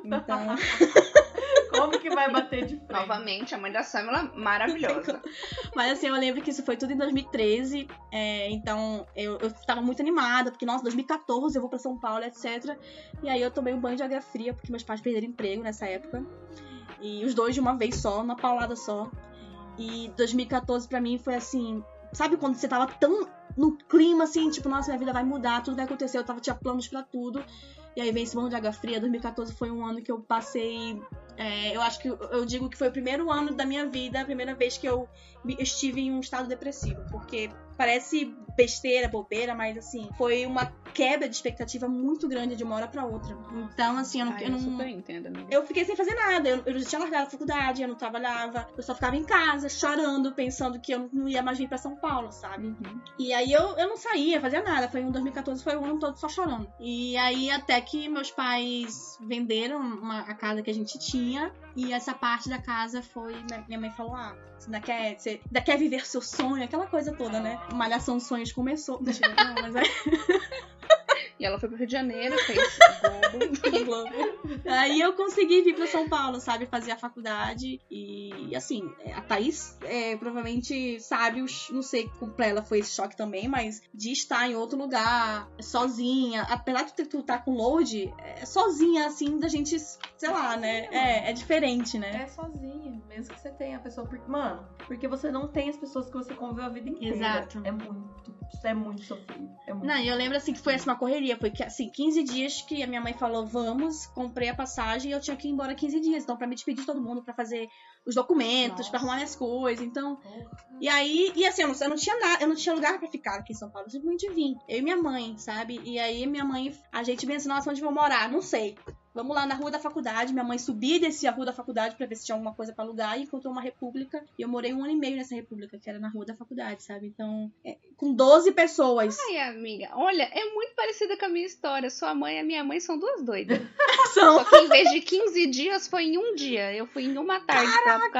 Então, como que vai bater de frente? Novamente, a mãe da Samela, maravilhosa. mas assim, eu lembro que isso foi tudo em 2013. é, então, eu, eu tava muito animada, porque, nossa, 2014 eu vou pra São Paulo, etc. E aí eu tomei um banho de água fria, porque meus pais perderam emprego nessa época. E os dois de uma vez só, uma paulada só. E 2014 pra mim foi assim, sabe quando você tava tão no clima assim, tipo, nossa, minha vida vai mudar, tudo vai acontecer, eu tava tinha planos pra tudo. E aí vem esse banho de água fria, 2014 foi um ano que eu passei, é, eu acho que eu- digo que foi o primeiro ano da minha vida, a primeira vez que eu estive em um estado depressivo, porque parece besteira, bobeira, mas assim, foi uma quebra de expectativa muito grande de uma hora pra outra. Então, assim, eu não, Ai, eu eu não, super entendo, amiga. eu fiquei sem fazer nada. Eu, eu já tinha largado a faculdade, eu não trabalhava. Eu só ficava em casa, chorando, pensando que eu não ia mais vir pra São Paulo, sabe? Uhum. E aí eu, eu não saía, fazia nada. Foi em 2014, foi o ano todo só chorando. E aí até que meus pais venderam uma- a casa que a gente tinha. E essa parte da casa foi. minha- Minha mãe falou: ah, você ainda quer, você ainda quer viver seu sonho, aquela coisa toda, né? Malhação sonhos começou. Mentira, não, mas é. E ela foi pro Rio de Janeiro, fez Globo. Aí eu consegui vir pra São Paulo, sabe? Fazer a faculdade. E assim, a Thaís é, provavelmente sabe, os- não sei como pra ela foi esse choque também, mas de estar em outro lugar, sozinha, apesar de tu estar com load, é sozinha, assim, da gente, sei lá, né? É, é diferente, né? É sozinha, mesmo que você tenha a pessoa. Porque, mano, porque você não tem as pessoas que você conviveu a vida inteira. Exato. É muito, é muito sofrido. É muito Não, e eu lembro assim que foi assim, uma correria. Foi que, assim, 15 dias que a minha mãe falou, vamos, comprei a passagem e eu tinha que ir embora 15 dias. Então, pra me despedir de todo mundo, pra fazer os documentos, pra arrumar minhas coisas. Então. E aí, e assim, eu não, eu não tinha nada, eu não tinha lugar pra ficar aqui em São Paulo. Eu simplesmente vim. Eu e minha mãe, sabe? E aí minha mãe, a gente pensa, nossa, onde vou morar? Não sei. Vamos lá na rua da faculdade. Minha mãe subia e descia a rua da faculdade pra ver se tinha alguma coisa pra alugar e encontrou uma república. E eu morei um ano e meio nessa república, que era na rua da faculdade, sabe? Então, é, com 12 pessoas. Ai, amiga, olha, é muito parecida com a minha história. Sua mãe e a minha mãe são duas doidas. São. Só que em vez de 15 dias, foi em um dia. Eu fui em uma tarde pra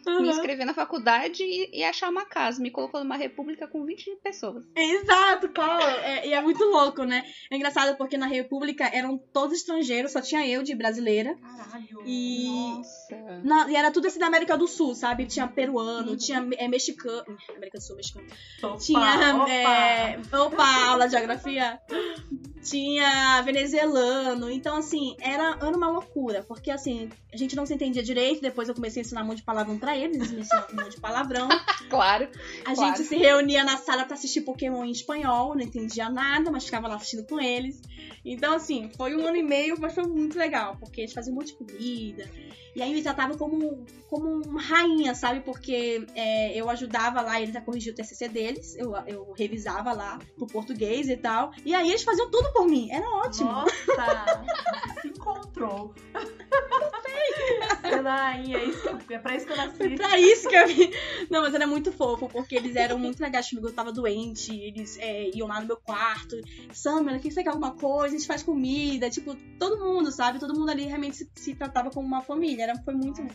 Apucarana, me Uhum. inscrever na faculdade e, e achar uma casa. Me colocou numa república com 20 pessoas. Exato, claro. É, e é muito louco, né? É engraçado porque na república eram todos estrangeiros, só tinha eu de brasileira. Caralho. E Nossa. Na- e era tudo assim da América do Sul, sabe? Tinha peruano, Uhum. tinha é, mexicano. América do Sul, mexicano. Opa, Tinha. opa. é, opa, aula de geografia. Tinha venezuelano. Então, assim, era, era uma loucura. Porque, assim, a gente não se entendia direito. Depois eu comecei a ensinar um monte de palavrão pra eles. Eles me ensinaram um monte de palavrão. Claro. A Claro. gente se reunia na sala pra assistir Pokémon em espanhol. Não entendia nada, mas ficava lá assistindo com eles. Então, assim, foi um ano e meio, mas foi muito legal. Porque eles faziam um monte de comida. E aí me tratavam como, como uma rainha, sabe? Porque é, eu ajudava lá eles a corrigir o TCC deles. Eu, eu revisava lá pro português e tal. E aí eles faziam tudo por mim. Era ótimo. Nossa, se encontrou. Ai, é, isso que eu- é pra isso que eu Foi nasci. pra isso que eu vim. Não, mas era muito fofo, porque eles eram muito legais comigo. Eu tava doente, eles é, iam lá no meu quarto. Samela, o que você quer alguma coisa? A gente faz comida. Tipo, todo mundo, sabe? Todo mundo ali realmente se, se tratava como uma família. Era, foi muito. Bom.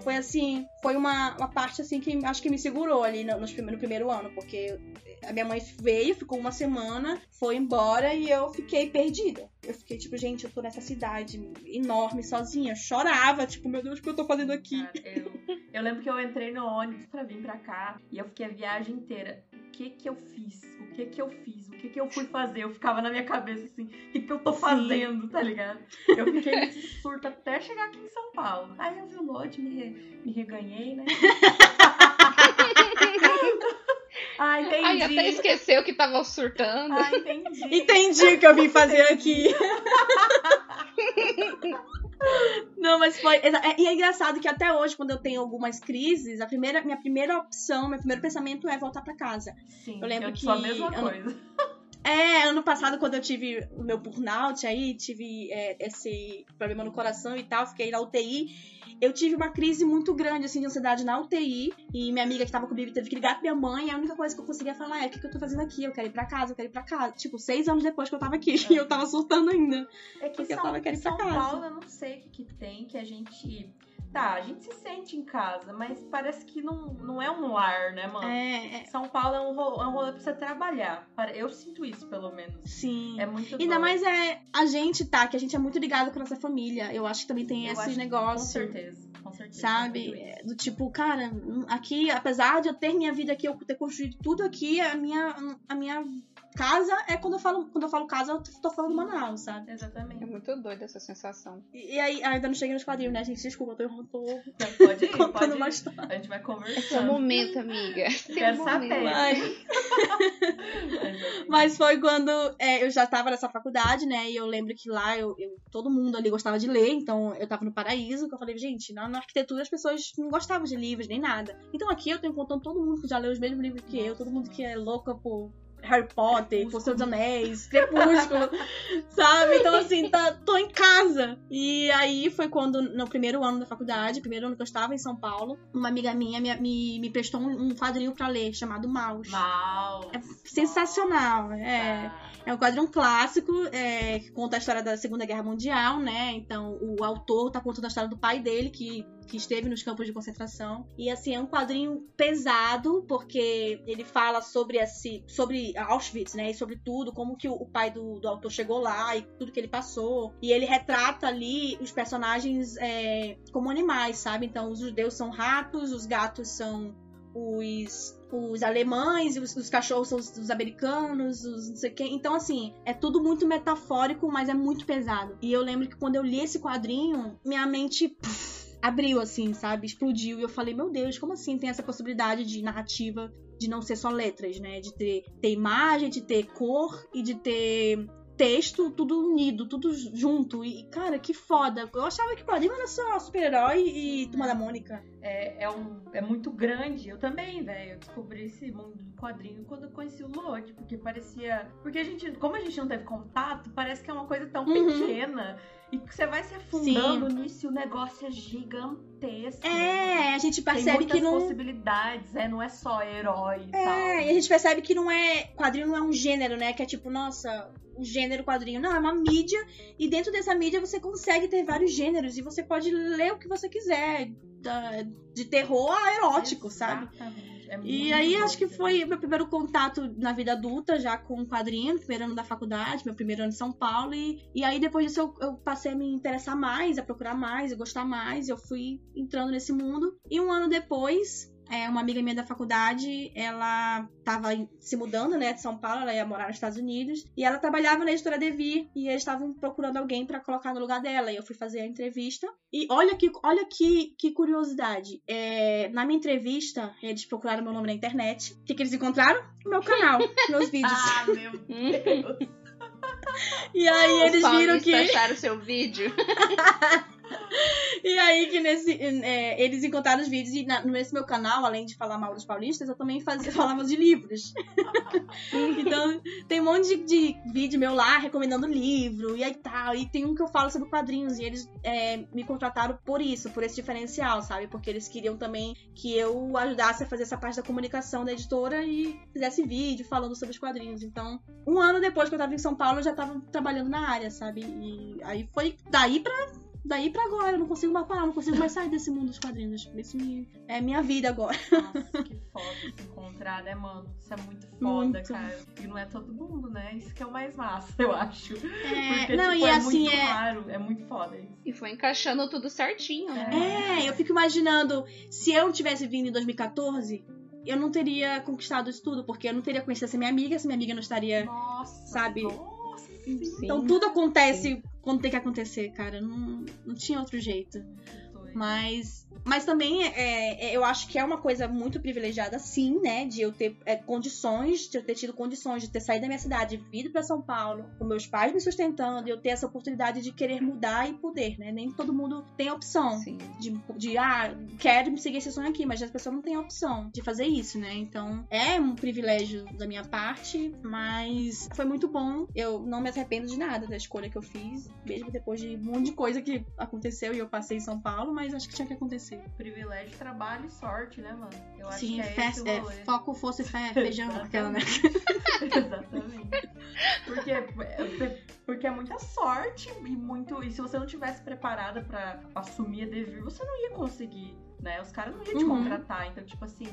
Foi assim, foi uma, uma parte assim que acho que me segurou ali no, nos prime- no primeiro ano, porque a minha mãe veio, ficou uma semana, foi embora e eu fiquei perdida. Eu fiquei tipo, gente, eu tô nessa cidade enorme, sozinha. Eu chorava, tipo, meu Deus, o que eu tô fazendo aqui? Cara, eu, eu lembro que eu entrei no ônibus pra vir pra cá e eu fiquei a viagem inteira. O que que eu fiz? O que que eu fiz? O que que eu fui fazer? Eu ficava na minha cabeça assim, o que que eu tô Sim. fazendo, tá ligado? Eu fiquei nesse surto até chegar aqui em São Paulo. Aí eu vi o lote, me, me reganhei, né? ah, entendi. Ai, até esqueceu que tava surtando. Ah, entendi. Entendi o que eu vim fazer aqui. Não, mas foi. é- E é engraçado que até hoje, quando eu tenho algumas crises, a primeira, minha primeira opção, meu primeiro pensamento é voltar pra casa. Sim, Eu lembro sou a que mesma eu- coisa. É, ano passado, quando eu tive o meu burnout aí, tive é, esse problema no coração e tal, fiquei na UTI. Eu tive uma crise muito grande, assim, de ansiedade na UTI. E minha amiga que tava comigo teve que ligar pra minha mãe. E a única coisa que eu conseguia falar é: o que, que eu tô fazendo aqui? Eu quero ir pra casa, eu quero ir pra casa. Tipo, seis anos depois que eu tava aqui. É. E eu tava surtando ainda. É que Porque eu São, tava querendo ir pra São casa. Paulo, eu não sei o que, que tem que a gente. Tá, a gente se sente em casa, mas parece que não, não é um lar, né, mano? É, é São Paulo é um, ro- é um rolê pra você trabalhar. Eu sinto isso, pelo menos. sim. É muito Ainda mais é a gente, tá? Que a gente é muito ligado com a nossa família. Eu acho que também tem Eu esse negócio. Com certeza, com certeza. Sabe? É, Do tipo, cara, aqui, apesar de eu ter minha vida aqui, eu ter construído tudo aqui, a minha, a minha casa é quando eu falo, quando eu falo casa, eu tô falando Manaus, sabe? Exatamente. É muito doida essa sensação. E, e aí, ainda não cheguei nos quadrinhos, né, gente? Desculpa, eu tô, tô Não, Pode ir, contando pode uma ir. história. A gente vai É seu conversando. momento, amiga. Quero momento. saber. Mas, Mas, mas foi quando é, eu já tava nessa faculdade, né? E eu lembro que lá eu, eu- todo mundo ali gostava de ler, então eu tava no paraíso, que eu falei, gente, na, na arquitetura as pessoas não gostavam de livros nem nada. Então aqui eu tô encontrando todo mundo que já leu os mesmos livros que eu, todo mundo que é louca por Harry Potter, por dos Anéis, Crepúsculo, sabe? Então, assim, tá, tô em casa. E aí foi quando, no primeiro ano da faculdade, primeiro ano que eu estava em São Paulo, uma amiga minha me, me, me prestou um, um quadrinho pra ler, chamado Maus. Mal. É sensacional, é. É um quadrinho clássico, é, que conta a história da Segunda Guerra Mundial, né? Então, o autor tá contando a história do pai dele, que, que esteve nos campos de concentração. E, assim, é um quadrinho pesado, porque ele fala sobre, esse, sobre Auschwitz, né? E sobre tudo, como que o, pai do, do autor chegou lá e tudo que ele passou. E ele retrata ali os personagens é, como animais, sabe? Então, os judeus são ratos, os gatos são os, os alemães, os, os cachorros são os, os americanos, os não sei quem. Então, assim, é tudo muito metafórico, mas é muito pesado. E eu lembro que quando eu li esse quadrinho, minha mente pff, abriu, assim, sabe? Explodiu. E eu falei, meu Deus, como assim tem essa possibilidade de narrativa de não ser só letras, né? De ter, ter imagem, de ter cor e de ter texto, tudo unido, tudo junto. E, cara, que foda. Eu achava que quadrinho era só super-herói e Turma da Mônica. É, é, um, é muito grande. Eu também, velho. Eu descobri esse mundo do quadrinho quando eu conheci o Lorde, porque parecia. Porque a gente, como a gente não teve contato, parece que é uma coisa tão Uhum. pequena. E você vai se afundando nisso e o negócio é gigantesco. É, a gente percebe que não. possibilidades, é, não é só herói e É, tal. e a gente percebe que não é. Quadrinho não é um gênero, né? Que é tipo, nossa, o gênero quadrinho. Não, é uma mídia. E dentro dessa mídia você consegue ter vários gêneros. E você pode ler o que você quiser. Da- de terror a erótico, sabe? Exatamente. É E aí acho que foi o meu primeiro contato na vida adulta, já com quadrinho, no primeiro ano da faculdade, meu primeiro ano em São Paulo. E, e aí depois disso eu, eu passei a me interessar mais, a procurar mais, a gostar mais. Eu fui entrando nesse mundo. E um ano depois, é, uma amiga minha da faculdade, ela tava em- se mudando, né, de São Paulo, ela ia morar nos Estados Unidos. E ela trabalhava na editora Devir e eles estavam procurando alguém pra colocar no lugar dela. E eu fui fazer a entrevista. E olha que, olha que, que curiosidade. É, na minha entrevista, eles procuraram meu nome na internet. O que, que eles encontraram? O meu canal, meus vídeos. Ah, meu Deus. E aí eles Os viram que. acharam seu vídeo. E aí que nesse. é, eles encontraram os vídeos e na- nesse meu canal, além de falar mal dos paulistas, eu também fazia, falava de livros. então, tem um monte de, de vídeo meu lá recomendando livro e aí tal. E tem um que eu falo sobre quadrinhos. E eles é, me contrataram por isso, por esse diferencial, sabe? Porque eles queriam também que eu ajudasse a fazer essa parte da comunicação da editora e fizesse vídeo falando sobre os quadrinhos. Então, um ano depois que eu tava em São Paulo, eu já tava trabalhando na área, sabe? E aí foi daí pra daí pra agora, eu não consigo mais parar, não consigo mais sair desse mundo dos quadrinhos. Isso me- é minha vida agora. Nossa, que foda se encontrar, né, mano? Isso é muito foda, Muito. cara. E não é todo mundo, né? Isso que é o mais massa, eu acho. É, Porque, não, tipo, e é assim muito é. raro, é muito foda isso. E foi encaixando tudo certinho, né? É, eu fico imaginando, se eu tivesse vindo em 2014, eu não teria conquistado isso tudo, porque eu não teria conhecido essa minha amiga, essa minha amiga não estaria. Nossa, Sabe? Nossa, Sim. Então tudo acontece quando tem que acontecer, cara. Não, não tinha outro jeito. Mas, mas também é, é, eu acho que é uma coisa muito privilegiada, sim, né? De eu ter é, condições, de eu ter tido condições de ter saído da minha cidade, vindo para São Paulo, com meus pais me sustentando, e eu ter essa oportunidade de querer mudar e poder, né? Nem todo mundo tem a opção Sim. de, de ah, quero seguir esse sonho aqui, mas as pessoas não têm a opção de fazer isso, né? Então é um privilégio da minha parte, mas foi muito bom. Eu não me arrependo de nada da escolha que eu fiz, mesmo depois de um monte de coisa que aconteceu e eu passei em São Paulo, mas acho que tinha que acontecer. Privilégio, trabalho e sorte, né, mano? Eu acho Sim, que é fé- esse o é, foco, força e fé, feijão, aquela, né? Exatamente. Porque, porque é muita sorte e muito. E se você não tivesse preparada pra assumir a devir, você não ia conseguir, né? Os caras não iam te Uhum. contratar. Então, tipo assim,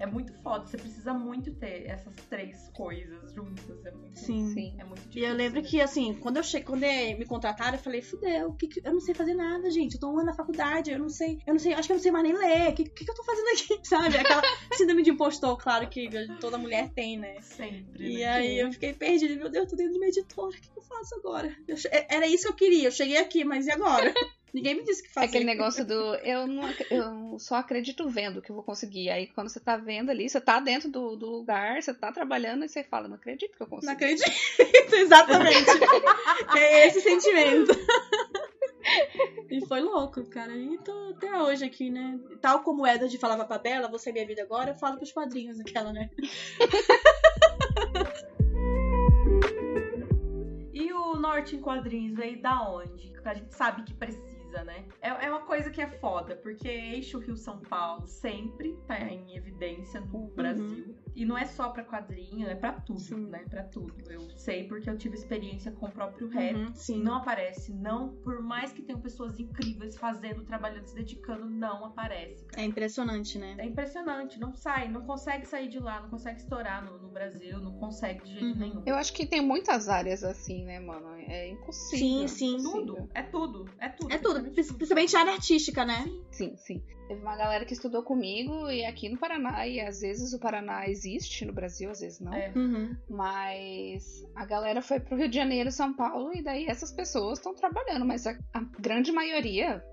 é muito foda. Você precisa muito ter essas três coisas juntas. É muito, Sim. Sim. É muito E difícil. eu lembro né? que, assim, quando eu che... quando eh, me contrataram, eu falei, fudeu, que que- eu não sei fazer nada, gente. Eu tô um ano na faculdade, eu não sei, eu não sei, acho que eu não sei mais nem ler. O que, que, que eu tô fazendo aqui, sabe? Aquela síndrome de impostor, claro, que toda mulher tem, né? Sempre. E né? aí eu fiquei perdida, meu Deus, eu tô dentro de uma editora, o que que eu faço agora? Eu che- Era isso que eu queria, eu cheguei aqui, mas e agora? Ninguém me disse que É fazer. aquele negócio do eu não eu só acredito vendo que eu vou conseguir. Aí quando você tá vendo ali, você tá dentro do, do lugar, você tá trabalhando e você fala, não acredito que eu consigo. Não acredito, exatamente. é esse sentimento. E foi louco, cara. E tô até hoje aqui, né? Tal como o Edward falava pra Bela, você é minha vida agora, eu falo pros quadrinhos aquela, né? E o Norte em Quadrinhos veio da onde? A gente sabe que precisa, né? É, é uma coisa que é foda, porque eixo Rio-São Paulo sempre tá em evidência no Brasil. E não é só pra quadrinho, é pra tudo, Sim. né? Pra tudo. Eu sei porque eu tive experiência com o próprio rap. Uhum, sim. Não aparece, não, por mais que tenham pessoas incríveis fazendo, trabalhando, se dedicando, não aparece. cara. É impressionante, né? É impressionante, não sai, não consegue sair de lá, não consegue estourar no, no Brasil, não consegue de jeito Uhum. nenhum. Eu acho que tem muitas áreas assim, né, mano? É impossível. Sim, sim. Tudo, é tudo, é tudo. É tudo, principalmente a área artística, né? Sim, sim. Teve uma galera que estudou comigo e aqui no Paraná, e às vezes o Paraná existe no Brasil, às vezes não. É. Uhum. Mas a galera foi pro Rio de Janeiro, São Paulo, e daí essas pessoas estão trabalhando, mas a, a grande maioria,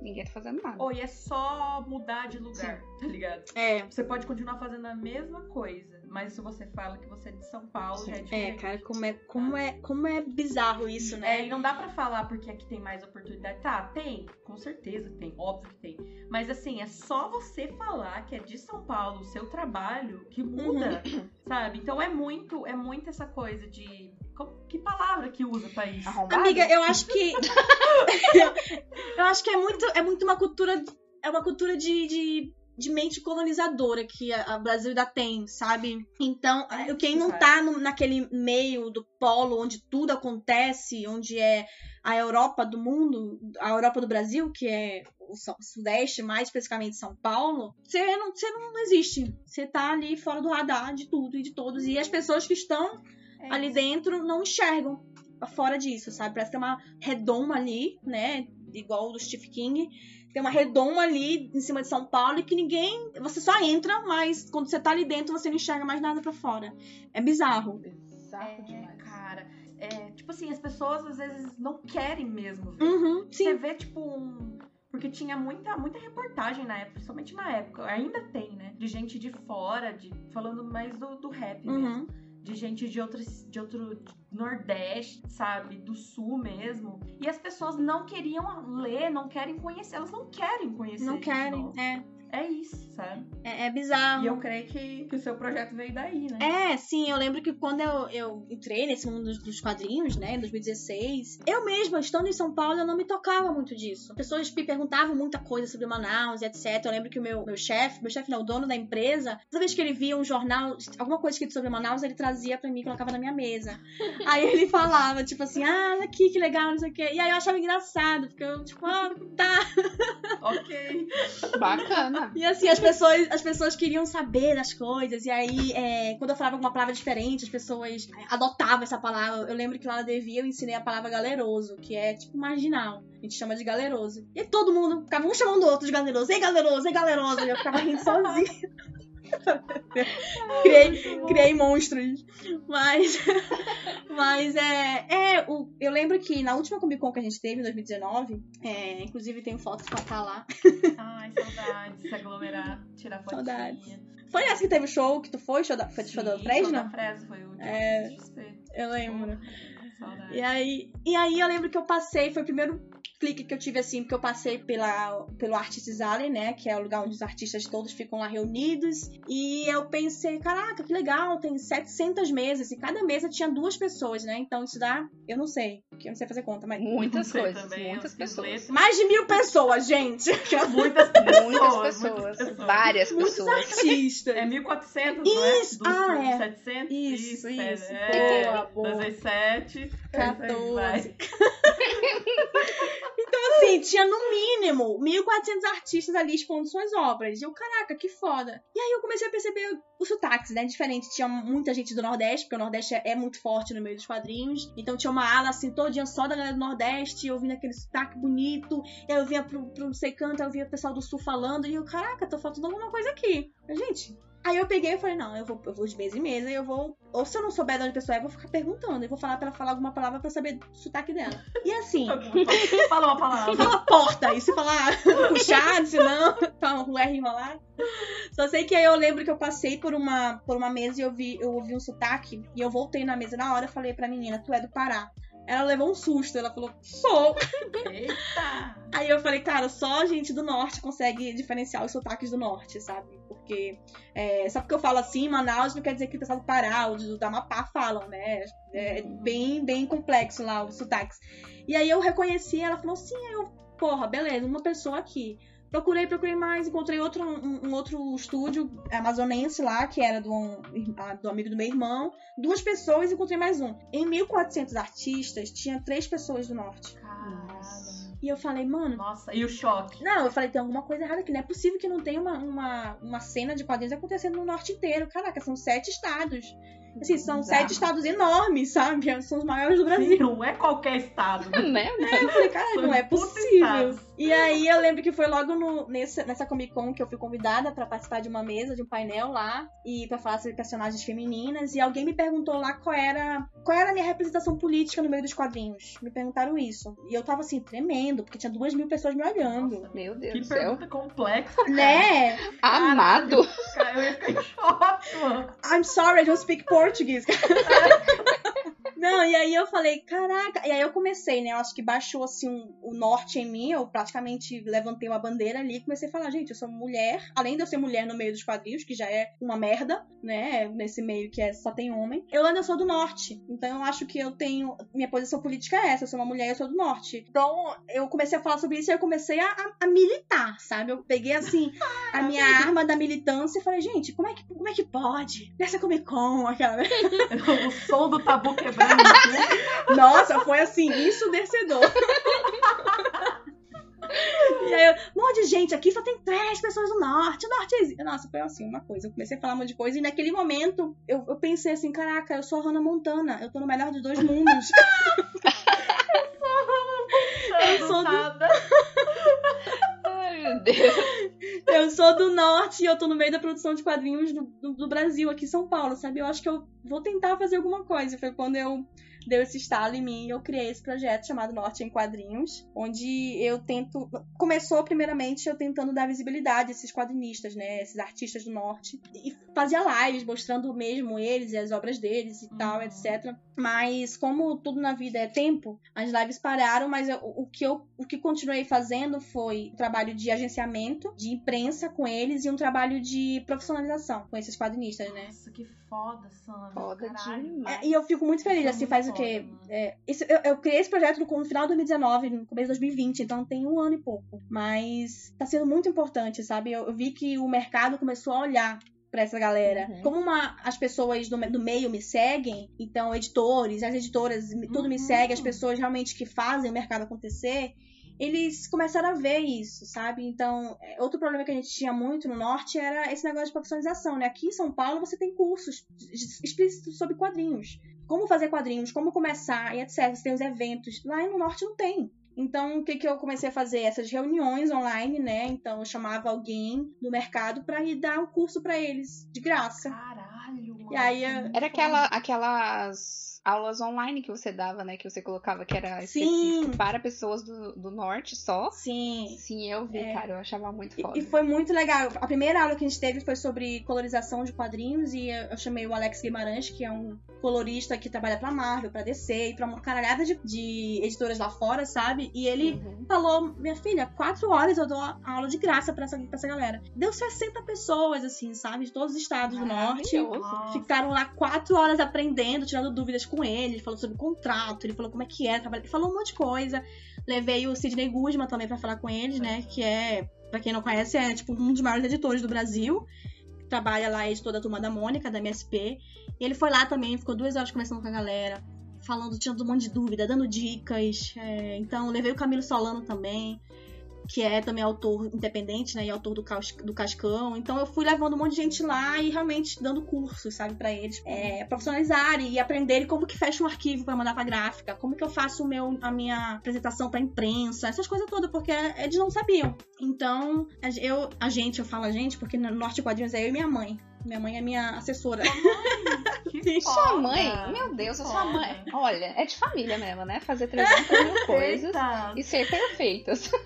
ninguém tá fazendo nada. Ou e é só mudar de lugar, tá ligado? É. Você pode continuar fazendo a mesma coisa, mas se você fala que você é de São Paulo, já é É, diferente. cara, como é, como é, como é bizarro isso, É, né? e não dá pra falar porque aqui tem mais oportunidade. Tá, tem, com certeza tem, óbvio que tem. Mas assim, é só você falar que é de São Paulo, o seu trabalho, que muda, sabe? Então é muito, é muito essa coisa de. Como- que palavra que usa pra isso? Arrombado? Amiga, eu acho que. eu acho que é muito, é muito uma cultura. É uma cultura de. de... de mente colonizadora que a, a Brasil ainda tem, sabe? Então, É quem não tá no- naquele meio do polo onde tudo acontece, onde é a Europa do mundo, a Europa do Brasil, que é o Su- Sudeste, mais especificamente São Paulo, você não, você não existe. Você tá ali fora do radar de tudo e de todos. E as pessoas que estão É ali dentro não enxergam fora disso, sabe? Parece que tem uma redoma ali, né? Igual o do Stephen King. Tem uma redoma ali em cima de São Paulo e que ninguém. Você só entra, mas quando você tá ali dentro você não enxerga mais nada pra fora. É bizarro. Bizarro É, demais. cara. É, tipo assim, as pessoas às vezes não querem mesmo ver. Uhum, Você vê, tipo, um. Porque tinha muita, muita reportagem na época, principalmente na época. Ainda tem, né? De gente de fora, de, falando mais do, do rap mesmo. Uhum. De gente de, outros, de outro Nordeste, sabe? Do Sul mesmo. E as pessoas não queriam ler, não querem conhecer. Elas não querem conhecer. Não querem. É, É isso, sabe? é, é bizarro. E eu creio que, que o seu projeto veio daí, né? É, sim, eu lembro que quando eu, eu entrei nesse mundo dos, dos quadrinhos, né, em 2016, eu mesma, estando em São Paulo, eu não me tocava muito disso. Pessoas me perguntavam muita coisa sobre Manaus e etc. Eu lembro que o meu, meu chefe, meu chefe não, o dono da empresa, toda vez que ele via um jornal, alguma coisa escrita sobre Manaus, ele trazia pra mim e colocava na minha mesa. Aí ele falava, tipo assim, ah, olha aqui, que legal, não sei o quê. E aí eu achava engraçado, porque eu, tipo, ah, tá. Ok. Bacana. E assim, as pessoas, as pessoas queriam saber das coisas. E aí, é, quando eu falava alguma palavra diferente, as pessoas adotavam essa palavra. Eu lembro que lá na Devia eu ensinei a palavra galeroso, que é tipo marginal. A gente chama de galeroso. E todo mundo ficava um chamando o outro de galeroso. Ei, galeroso, ei, galeroso. E eu ficava rindo sozinha. criei, criei monstros. Mas, mas é, é o, eu lembro que na última Comic Con que a gente teve, em 2019, é, inclusive tenho fotos pra estar lá. Ai, saudades, se aglomerar, tirar fotinha. Saudades. Foi essa que teve o show que tu foi? Show da, foi Sim, show da Show Fresno? da Fresno foi o último. É. Eu lembro. Saudades. E aí, e aí eu lembro que eu passei, foi o primeiro clique que eu tive assim, porque eu passei pela, pelo Artists Alley, né? Que é o lugar onde os artistas todos ficam lá reunidos. E eu pensei, caraca, que legal, tem 700 mesas. E cada mesa tinha duas pessoas, né? Então isso dá, eu não sei, porque eu não sei fazer conta, mas. Muitas coisas, também, muitas pessoas. letra. Mais de mil pessoas, gente! Muitas pessoas. Muitas pessoas. Várias Muitos pessoas. artistas. É 1400, não é? Isso, Dos ah, por é. 700? Isso, isso. É, Boa, boa. 17. 14. Então, assim, tinha no mínimo 1.400 artistas ali expondo suas obras. E eu, caraca, que foda. E aí eu comecei a perceber os sotaques, né? Diferente. Tinha muita gente do Nordeste, porque o Nordeste é, muito forte no meio dos quadrinhos. Então tinha uma ala, assim, todinha só da galera do Nordeste, ouvindo aquele sotaque bonito. E aí eu vinha pro, pro não sei canto, eu via o pessoal do Sul falando. E eu, caraca, tô faltando alguma coisa aqui. Mas, gente, Aí eu peguei e falei, não, eu vou, eu vou de mesa em mesa e eu vou. Ou se eu não souber de onde a pessoa é, eu vou ficar perguntando. Eu vou falar pra ela falar alguma palavra pra eu saber o sotaque dela. E assim, Fala uma palavra. fala porta. E se falar puxado, se não, tá um R enrolado. Só sei que aí eu lembro que eu passei por uma, por uma mesa e eu, vi, eu ouvi um sotaque. E eu voltei na mesa na hora e falei pra menina, tu é do Pará. Ela levou um susto, ela falou, sou. Eita! Aí eu falei, cara, só a gente do norte consegue diferenciar os sotaques do norte, sabe? Porque é, só porque eu falo assim, Manaus não quer dizer que o pessoal do Pará ou do Amapá falam, né? É bem, bem complexo lá os sotaques. E aí eu reconheci, ela falou, sim, aí eu, porra, beleza, uma pessoa aqui. Procurei, procurei mais, encontrei outro, um, um outro estúdio amazonense lá, que era do, um, do amigo do meu irmão. Duas pessoas, encontrei mais um. Em 1.400 artistas, tinha três pessoas do norte. Caralho. E eu falei, mano, Nossa, e o choque? não, eu falei, tem alguma coisa errada aqui. Não é possível que não tenha uma, uma, uma cena de quadrinhos acontecendo no norte inteiro. Caraca, são sete estados. Assim, são Bizarro. sete estados enormes, sabe? São os maiores do Brasil. Sim, não é qualquer estado. né? Né? Eu falei, cara, não é possível. E aí eu lembro que foi logo no, nessa, nessa Comic Con que eu fui convidada pra participar de uma mesa, de um painel lá, e pra falar sobre personagens femininas. E alguém me perguntou lá qual era, qual era a minha representação política no meio dos quadrinhos. Me perguntaram isso. E eu tava assim, tremendo, porque tinha duas mil pessoas me olhando. Nossa, Meu Deus que do céu. pergunta complexa, cara. Né? Amado. Cara, eu ia ficar em choque, mano. I'm sorry, I don't speak Portuguese. Não, e aí eu falei, caraca. E aí eu comecei, né? Eu acho que baixou assim um- o norte em mim. Eu praticamente levantei uma bandeira ali e comecei a falar, gente, eu sou mulher. Além de eu ser mulher no meio dos quadrinhos, que já é uma merda, né? Nesse meio que é, só tem homem. Eu ainda sou do norte. Então eu acho que eu tenho. Minha posição política é essa. Eu sou uma mulher e eu sou do norte. Então eu comecei a falar sobre isso e eu comecei a, a- a militar, sabe? Eu peguei assim a minha arma da militância e falei, gente, como é que, como é que pode? Nessa Comic Con, aquela. O som do tabu quebrando. Nossa, foi assim, ensurdecedor. E aí, eu, um monte de gente aqui, só tem três pessoas do norte. O norte existe. Nossa, foi assim, uma coisa. Eu comecei a falar um monte de coisa e naquele momento eu, eu pensei assim: caraca, eu sou a Hannah Montana. Eu tô no melhor dos dois mundos. Eu sou do-. Ai, meu Deus. Eu sou do norte e eu tô no meio da produção de quadrinhos do, do, do Brasil, aqui em São Paulo, sabe? Eu acho que eu vou tentar fazer alguma coisa. Foi quando eu deu esse estalo em mim e eu criei esse projeto chamado Norte em Quadrinhos, onde eu tento. Começou primeiramente eu tentando dar visibilidade a esses quadrinistas, né? Esses artistas do norte. E fazia lives mostrando mesmo eles e as obras deles e tal, Uhum. etc. Mas como tudo na vida é tempo, as lives pararam, mas eu- o que eu o que continuei fazendo foi um trabalho de agenciamento, de imprensa com eles e um trabalho de profissionalização com esses quadrinistas, né? Nossa, que foda, Sandra. Foda Caralho. demais. É, e eu fico muito feliz, Isso é assim, muito faz o foda, quê? mano. É, esse- eu, eu criei esse projeto no, no final de 2019, no começo de 2020, então tem um ano e pouco. Mas tá sendo muito importante, sabe? Eu, eu vi que o mercado começou a olhar pra essa galera. Uhum. Como uma- as pessoas do, do meio me seguem, então editores, as editoras, me- tudo me Uhum. segue, as pessoas realmente que fazem o mercado acontecer, eles começaram a ver isso, sabe? Então, é, outro problema que a gente tinha muito no norte era esse negócio de profissionalização, né? Aqui em São Paulo você tem cursos explícitos sobre quadrinhos. Como fazer quadrinhos, como começar e etc. Você tem os eventos. Lá no norte não tem. Então, o que, que eu comecei a fazer? Essas reuniões online, né? Então, eu chamava alguém do mercado pra ir dar um curso pra eles, de graça. Caralho, mano. E aí, Era aquela, aquelas aulas online que você dava, né? Que você colocava que era Sim. específico para pessoas do, do norte só. Sim. Sim, eu vi, É. cara. Eu achava muito foda. E foi muito legal. A primeira aula que a gente teve foi sobre colorização de quadrinhos e eu chamei o Alex Guimarães, que é um colorista que trabalha pra Marvel, pra DC e pra uma caralhada de, de editoras lá fora, sabe? E ele Uhum. falou, minha filha, quatro horas eu dou a aula de graça pra essa, pra essa galera. Deu 60 pessoas, assim, sabe? De todos os estados do norte. Ficaram lá quatro horas aprendendo, tirando dúvidas com ele. Ele falou sobre contrato, ele falou como é que é trabalhar. Ele falou um monte de coisa. Levei o Sidney Guzman também pra falar com eles, né? Que é, pra quem não conhece, é tipo um dos maiores editores do Brasil. Trabalha lá, é editor da Turma da Mônica, da MSP. E ele foi lá também, ficou duas horas conversando com a galera. Falando, tirando um monte de dúvida, dando dicas. é, então, levei o Camilo Solano também que é também autor independente, né, e autor do, Cas- do Cascão. Então eu fui levando um monte de gente lá e realmente dando cursos, sabe, pra eles é, profissionalizarem e aprenderem como que fecha um arquivo pra mandar pra gráfica, como que eu faço o meu, a minha apresentação pra imprensa, essas coisas todas, porque eles não sabiam. Então, eu, a gente, eu falo a gente, porque no Norte Quadrinhos é eu e minha mãe. Minha mãe é minha assessora. Que Sua mãe, meu Deus, Que sua foda. mãe. Olha, é de família mesmo, né? Fazer 300 mil coisas e ser perfeitas.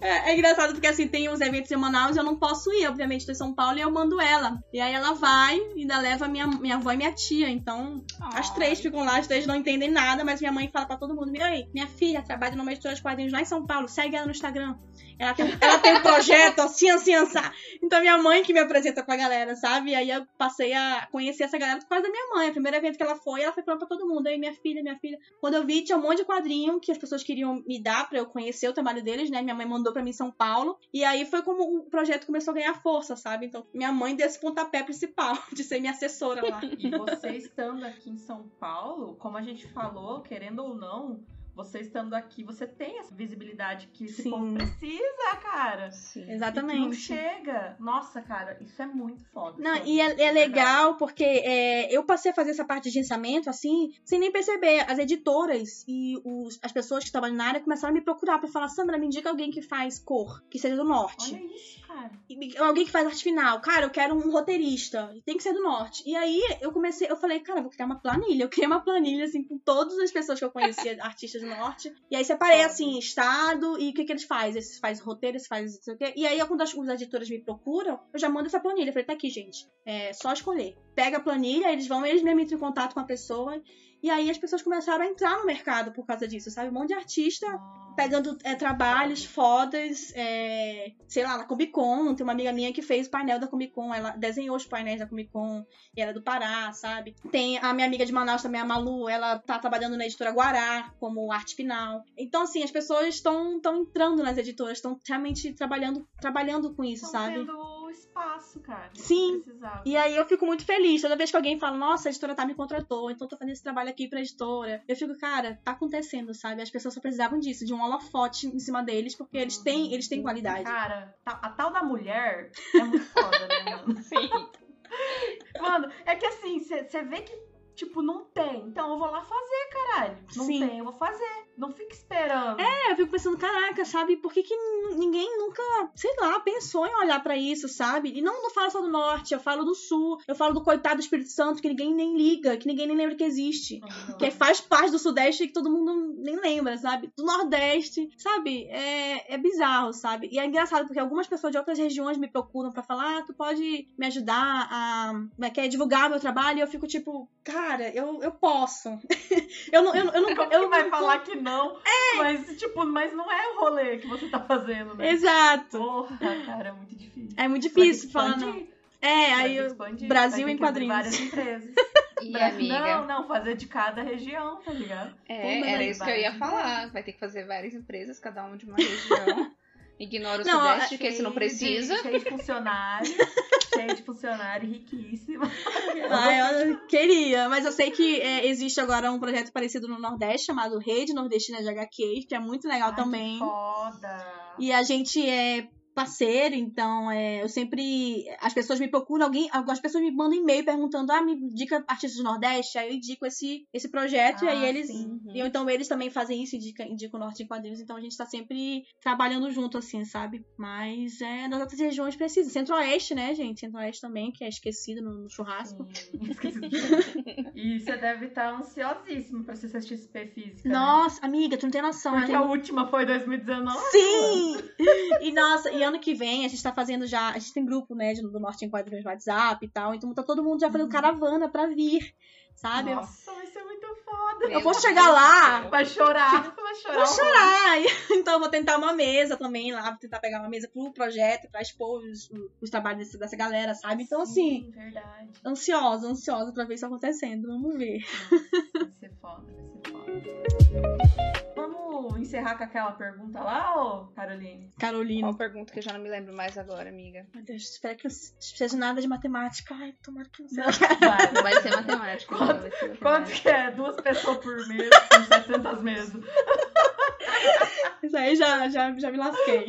É, é engraçado porque assim, tem uns eventos em Manaus e eu não posso ir, obviamente, tô em São Paulo e eu mando ela. E aí ela vai e ainda leva minha, minha avó e minha tia. Então, as três ficam lá, as três não entendem nada, mas minha mãe fala pra todo mundo: Ei, minha filha trabalha numa editora de quadrinhos lá em São Paulo, segue ela no Instagram. Ela tem, ela tem um projeto assim, assim, assim. Então, minha mãe que me apresenta pra galera, sabe? Aí eu passei a conhecer essa galera por causa da minha mãe. O primeiro evento que ela foi, ela foi falando pra todo mundo: Ei, minha filha, minha filha. Quando eu vi, tinha um monte de quadrinho que as pessoas queriam me dar pra eu conhecer o trabalho deles, né? Minha mãe mandou pra mim em São Paulo. E aí foi como o projeto começou a ganhar força, sabe? Então, minha mãe deu esse pontapé principal de ser minha assessora lá. E você estando aqui em São Paulo, como a gente falou, querendo ou não, você estando aqui, você tem essa visibilidade que esse Sim. povo precisa, cara. Sim. E que não Exatamente. chega. Nossa, cara, isso é muito foda. Não, e é, é Verdade. legal porque é, eu passei a fazer essa parte de agenciamento, assim, sem nem perceber. As editoras e os- as pessoas que trabalham na área começaram a me procurar pra falar: Sandra, me indica alguém que faz cor, que seja do norte. Olha isso, cara. E- alguém que faz arte final. Cara, eu quero um roteirista. Tem que ser do norte. E aí eu comecei, eu falei, cara, vou criar uma planilha. Eu criei uma planilha, assim, com todas as pessoas que eu conhecia, artistas do norte. E aí separei, assim, estado e o que, que eles fazem. Esses faz roteiro, esses faz não sei o quê. E aí, quando as, os editores me procuram, eu já mando essa planilha. Eu falei, tá aqui, gente. É só escolher. Pega a planilha, eles vão, eles mesmo entram em contato com a pessoa. E aí as pessoas começaram a entrar no mercado por causa disso, sabe? Um monte de artista pegando é, trabalhos fodas, é, sei lá, na Comic Con. Tem uma amiga minha que fez o painel da Comic Con, ela desenhou os painéis da Comic Con e ela é do Pará, sabe? Tem a minha amiga de Manaus também, a Malu, ela tá trabalhando na editora Guará como arte final. Então, assim, as pessoas estão entrando nas editoras, estão realmente trabalhando, trabalhando com isso, Estão sabe? Espaço, cara. Sim. E aí eu fico muito feliz. Toda vez que alguém fala, nossa, a editora tá me contratou, então tô fazendo esse trabalho aqui pra editora. Eu fico, cara, tá acontecendo, sabe? As pessoas só precisavam disso, de um holofote em cima deles, porque eles têm, eles têm qualidade. Cara, a tal da mulher é muito foda, né, mano? Sim. Mano, é que assim, você vê que, tipo, não tem. Então eu vou lá fazer, caralho. Não Sim. tem, eu vou fazer. Não fica esperando. É, eu fico pensando, caraca, sabe? Por que, que ninguém nunca, sei lá, pensou em olhar pra isso, sabe? E não, não falo só do norte, eu falo do sul, eu falo do coitado do Espírito Santo, que ninguém nem liga, que ninguém nem lembra que existe. que faz parte do Sudeste e que todo mundo nem lembra, sabe? Do Nordeste, sabe? É, é bizarro, sabe? E é engraçado porque algumas pessoas de outras regiões me procuram pra falar, ah, tu pode me ajudar a como é que é, divulgar meu trabalho? E eu fico tipo, cara, eu, eu posso. eu não, eu, não- eu não, Como eu que vai não- falar que não? É. Mas, tipo, mas não é o rolê que você tá fazendo, né? Exato. Porra, cara, é muito difícil. É muito ter difícil não. expandir, É, aí expandir, Brasil em quadrinhos. várias empresas. E Brasil- amiga. Não, não, fazer de cada região, tá ligado? É, Pô, era isso que eu ia falar. Vai ter que fazer várias empresas, cada uma de uma região. Ignora o Não, Sudeste, que esse não precisa. Cheio de funcionário. Cheio de funcionário, riquíssimo. Ah, eu queria, mas eu sei que é, existe agora um projeto parecido no Nordeste chamado Rede Nordestina de HQs, que é muito legal Ai, também. Que foda. E a gente é, parceiro, então é, eu sempre. As pessoas me procuram, alguém, algumas pessoas me mandam e-mail perguntando, ah, me indica artistas do Nordeste, aí eu indico esse, esse projeto, e aí Ah, eles. sim. E então eles também fazem isso, indica, indicam o Norte em quadrinhos, então a gente tá sempre trabalhando junto, assim, sabe? Mas é, nas outras regiões precisa. Centro-Oeste, né, gente? Centro-Oeste também, que é esquecido no, no churrasco. Sim, E você deve estar ansiosíssimo pra ser XP física. né? Nossa, amiga, tu não tem noção. Porque a a última foi 2019. Sim! E nossa, e ano que vem a gente tá fazendo já. A gente tem grupo, né, de- do Norte em Quadrinhos no WhatsApp e tal. Então tá todo mundo já fazendo Uhum. caravana pra vir, sabe? Nossa, vai ser muito foda. Eu vou chegar lá. Vai chorar. Vai chorar. Vou chorar! Então eu vou tentar uma mesa também lá, vou tentar pegar uma mesa pro projeto, pra expor os, os trabalhos desse- dessa galera, sabe? Então, assim, Sim, verdade. ansiosa, ansiosa pra ver isso acontecendo. Vamos ver. Vai ser foda, vai ser foda. Vamos encerrar com aquela pergunta lá, ô Caroline? Carolina. Qual pergunta que eu já não me lembro mais agora, amiga? Meu Deus, espero que não seja nada de matemática. Ai, tomara que não seja. Vai. Não vai ser matemática. não, Quanto- vai ser Quanto que é? Duas pessoas por mês, por 700 meses. Isso aí já, já, já me lasquei.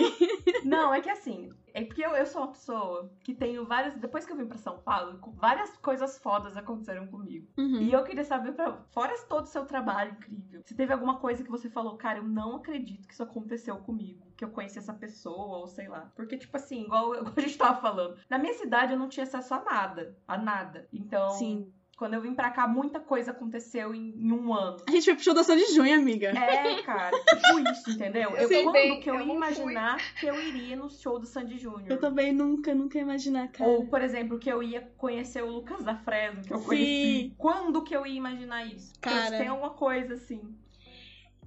Não, é que assim, é porque eu, eu sou uma pessoa que tenho várias. Depois que eu vim pra São Paulo, várias coisas fodas aconteceram comigo. Uhum. E eu queria saber, pra, fora todo o seu trabalho incrível, se teve alguma coisa que você falou, cara, eu não acredito que isso aconteceu comigo, que eu conheci essa pessoa, ou sei lá. Porque, tipo assim, igual, igual a gente tava falando, na minha cidade eu não tinha acesso a nada, a nada. Então, Sim. Quando eu vim pra cá, muita coisa aconteceu em, em um ano. A gente foi pro show da Sandy Junho, amiga. É, cara, tipo isso, entendeu? Eu, Sei quando bem, que eu, eu ia imaginar que eu iria no show do Sandy Júnior? Eu também nunca, nunca ia imaginar, cara. Ou, por exemplo, que eu ia conhecer o Lucas da Fresno, que eu Sim. conheci. Quando que eu ia imaginar isso? Cara. Tem alguma coisa assim.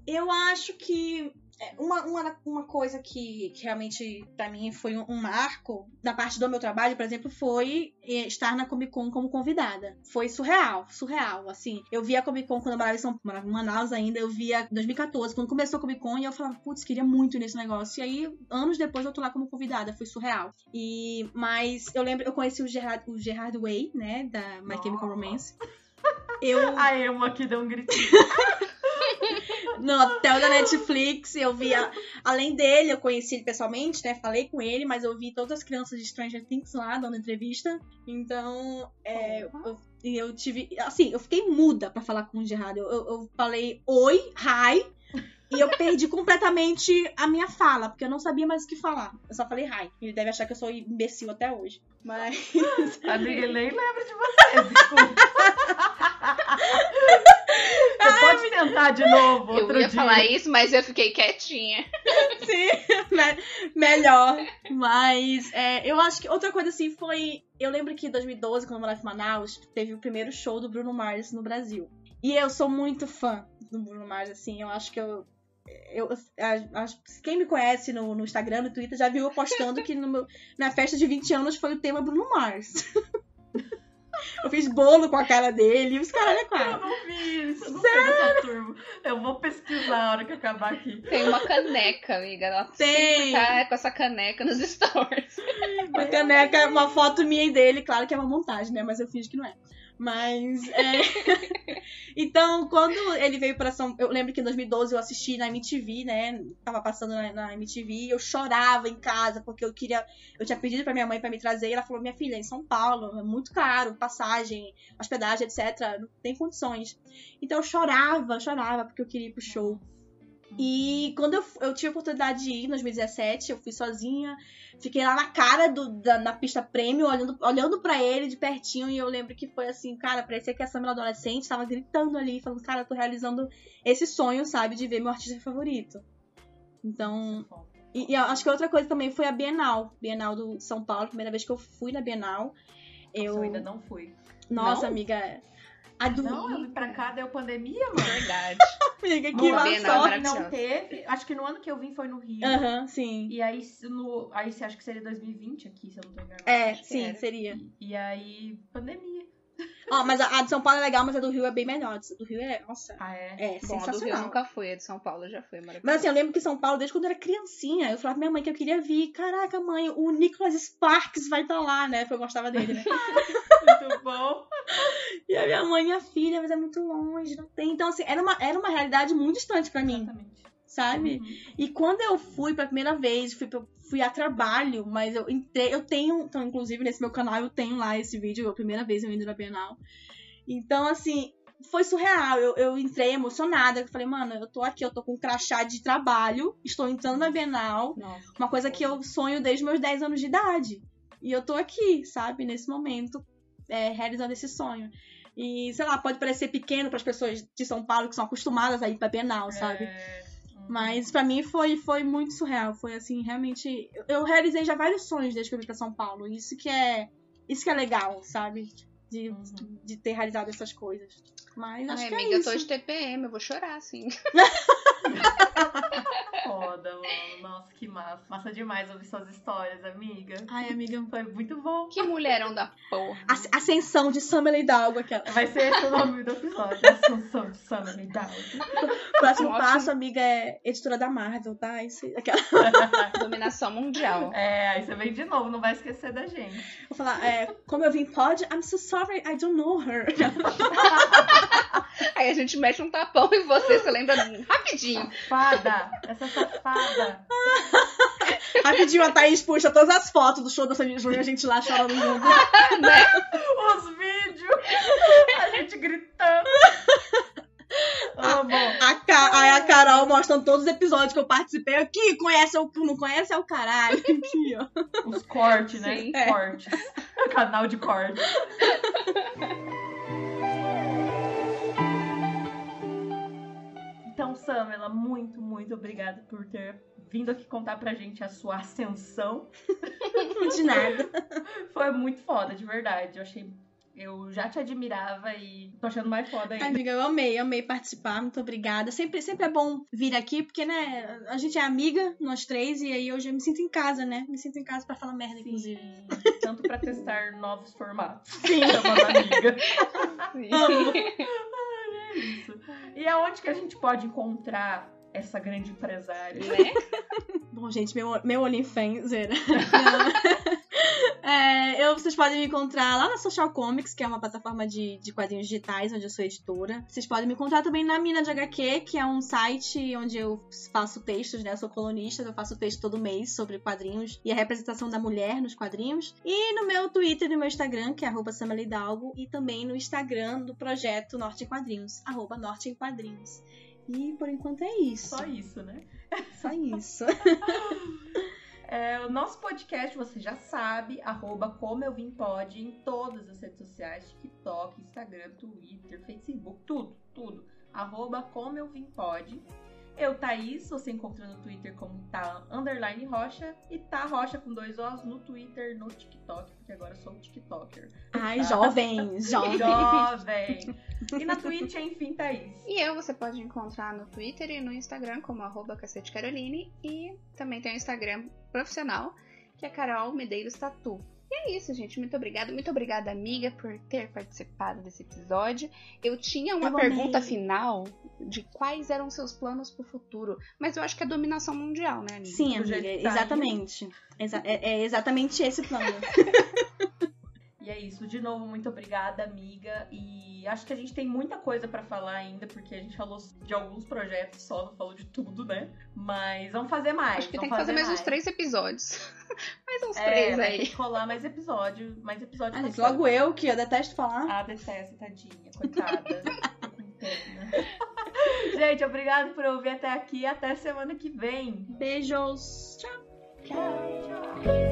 Eu acho que uma, uma, uma coisa que, que realmente pra mim foi um, um marco da parte do meu trabalho, por exemplo, foi eh, estar na Comic Con como convidada. Foi surreal, surreal, assim. Eu via a Comic Con quando eu morava em São morava em Manaus ainda, eu via em 2014, quando começou a Comic Con, e eu falava, putz, queria muito nesse negócio. E aí, anos depois, eu tô lá como convidada, foi surreal. E, mas eu lembro, eu conheci o Gerard, o Gerard Way, né, da My Chemical. Romance. Eu, A Emo aqui deu um gritinho. no hotel da Netflix, eu via. Além dele, eu conheci ele pessoalmente, né? Falei com ele, mas eu vi todas as crianças de Stranger Things lá dando entrevista. Então, é, eu, eu tive. Assim, eu fiquei muda pra falar com o Gerard. Eu, eu, eu falei oi, hi. E eu perdi completamente a minha fala, porque eu não sabia mais o que falar. Eu só falei hi. Ele deve achar que eu sou imbecil até hoje. Mas. Amiga, ele nem lembra de você, desculpa. Você pode tentar de novo Eu ia dia. falar isso, mas eu fiquei quietinha. Sim, me- melhor. Mas é, eu acho que outra coisa assim foi. Eu lembro que em 2012, quando eu morava em Manaus, teve o primeiro show do Bruno Mars no Brasil. E eu sou muito fã do Bruno Mars, assim. Eu acho que eu. eu a- a- quem me conhece no, no Instagram, no Twitter, já viu eu postando que meu, na festa de 20 anos foi o tema Bruno Mars. eu fiz bolo com a cara dele e os caras, né, Eu cara? não vi isso, eu não dessa turma. Eu vou pesquisar a hora que acabar aqui. Tem uma caneca, amiga. Ela Tem. tá com essa caneca nos stories. Uma caneca, uma foto minha e dele, claro que é uma montagem, né? Mas eu finge que não é. Mas é. então, quando ele veio pra São Eu lembro que em 2012 eu assisti na MTV, né? Tava passando na, na MTV e eu chorava em casa, porque eu queria. Eu tinha pedido pra minha mãe pra me trazer e ela falou: minha filha, em São Paulo, é muito caro, passagem, hospedagem, etc. Não tem condições. Então eu chorava, chorava, porque eu queria ir pro show. E quando eu, eu tive a oportunidade de ir em 2017, eu fui sozinha, fiquei lá na cara do, da, na pista prêmio, olhando, olhando para ele de pertinho, e eu lembro que foi assim, cara, parecia que a Samela adolescente tava gritando ali, falando, cara, eu tô realizando esse sonho, sabe, de ver meu artista favorito. Então, e, e eu acho que outra coisa também foi a Bienal, Bienal do São Paulo, primeira vez que eu fui na Bienal. Eu... Eu, ainda não fui. nossa, Não? amiga, a do Não, eu vim pra cá, deu pandemia, mano. Verdade. amiga, que Boa, sorte. não teve. Acho que no ano que eu vim foi no Rio. Aham, sim. E aí, no, aí você acha que seria 2020 aqui, se eu não tô enganada. É, sim, seria. E, e aí, pandemia. Ó, mas a, a de São Paulo é legal, mas a do Rio é bem melhor. A do Rio é, nossa, Ah, é? é Bom, a do Rio eu sensacional. nunca fui, a de São Paulo já foi maravilhosa. Mas assim, eu lembro que São Paulo, desde quando eu era criancinha, eu falava pra minha mãe que eu queria vir. Caraca, mãe, o Nicholas Sparks vai estar lá, né? Porque eu gostava dele, né? Muito bom. e a minha mãe, minha filha, mas é muito longe, não tem. Então, assim, era uma, era uma realidade muito distante pra mim, Exatamente. sabe? Uhum. E quando eu fui pra primeira vez, fui, pra- fui a trabalho, mas eu entrei, eu tenho, então, inclusive nesse meu canal eu tenho lá esse vídeo, a primeira vez eu indo na Bienal. Então, assim, foi surreal. Eu, eu entrei emocionada. Eu falei, mano, eu tô aqui, eu tô com um crachá de trabalho, estou entrando na Bienal, Nossa. uma coisa que eu sonho desde meus 10 anos de idade. E eu tô aqui, sabe, nesse momento, é, realizando esse sonho. E, sei lá, pode parecer pequeno para as pessoas de São Paulo que são acostumadas a ir pra Bienal, sabe? É. Mas pra mim foi, foi muito surreal. Foi assim, realmente. eu- Eu realizei já vários sonhos desde que eu vim pra São Paulo. Isso que é. Isso que é legal, sabe? De, Uhum. de ter realizado essas coisas. Mas acho Ai, que amiga, é eu isso. tô de TPM, eu vou chorar, assim. Foda, mano. Nossa, que massa. Massa demais ouvir suas histórias, amiga. Ai, amiga. Foi muito bom. Que mulherão da porra. As- Ascensão de Summer Hidalgo aquela. Vai ser esse o nome do episódio. Assunção de Summer Hidalgo. Próximo Ótimo. passo, amiga, é editora da Marvel, tá? Isso, aquela... Dominação mundial. É, aí você vem de novo, não vai esquecer da gente. Vou falar, é, como eu vim pod, I'm so sorry, I don't know her. Aí a gente mete um tapão em você, você lembra rapidinho. Safada! Essa safada! Rapidinho, a Thaís puxa todas as fotos do show da Sandy Júnior, a gente lá chorando junto. né? Os vídeos! A gente gritando! Amo! A, Ca... Aí a Carol mostrando todos os episódios que eu participei. Aqui, conhece o não conhece é o caralho. Aqui, ó. Os cortes, né? Sim. É. Cortes. Canal de cortes. Então, Samela, muito, muito obrigada por ter vindo aqui contar pra gente a sua ascensão. De nada. Foi muito foda, de verdade. Eu achei. Eu já te admirava e tô achando mais foda Ai, ainda. amiga, eu amei, amei participar. Muito obrigada. Sempre, sempre é bom vir aqui, porque, né, a gente é amiga, nós três, e aí hoje eu me sinto em casa, né? Me sinto em casa pra falar merda, inclusive. Sim, tanto pra testar novos formatos. Sim. Chamando amiga. Sim. Isso. E aonde que a gente pode encontrar essa grande empresária? Né? Bom, gente, meu, meu OnlyFans, zera. É, eu, vocês podem me encontrar lá na Social Comics, que é uma plataforma de, de quadrinhos digitais, onde eu sou editora. Vocês podem me encontrar também na Mina de HQ, que é um site onde eu faço textos, né? Eu sou colunista, eu faço texto todo mês sobre quadrinhos e a representação da mulher nos quadrinhos. E no meu Twitter e no meu Instagram, que é arroba Hidalgo, e também no Instagram do projeto Norte em Quadrinhos, arroba Norte em Quadrinhos. E por enquanto é isso. Só isso, né? Só isso. É, o nosso podcast, você já sabe, arroba como eu vim pode em todas as redes sociais, TikTok, Instagram, Twitter, Facebook, tudo, tudo. Arroba como eu vim pode. Eu, Thaís, você encontra no Twitter como tá underline rocha e tá rocha com dois Os no Twitter, no TikTok, porque agora eu sou um TikToker. Ai, jovem, jovem. Jovem! E na Twitch, enfim, Thaís. E eu você pode encontrar no Twitter e no Instagram como arroba Cacete Caroline. E também tem o Instagram profissional, que é Carol Medeiros Tatu. E é isso, gente. Muito obrigada. Muito obrigada, amiga, por ter participado desse episódio. Eu tinha uma Eu amei. pergunta final de quais eram seus planos pro futuro. Mas eu acho que é dominação mundial, né, amiga? Sim, jeito amiga, tá exatamente. Exa- é, é exatamente esse o plano. E é isso, de novo, muito obrigada, amiga. E acho que a gente tem muita coisa pra falar ainda, porque a gente falou de alguns projetos só, não falou de tudo, né? Mas vamos fazer mais. Acho que tem que fazer mais uns três episódios. mais uns É, três aí. ter que rolar mais episódio, mais episódio. Ah, logo eu, que eu detesto falar. Ah, detesto, tadinha, coitada. Gente, obrigado por ouvir até aqui. Até semana que vem. Beijos. Tchau. Tchau.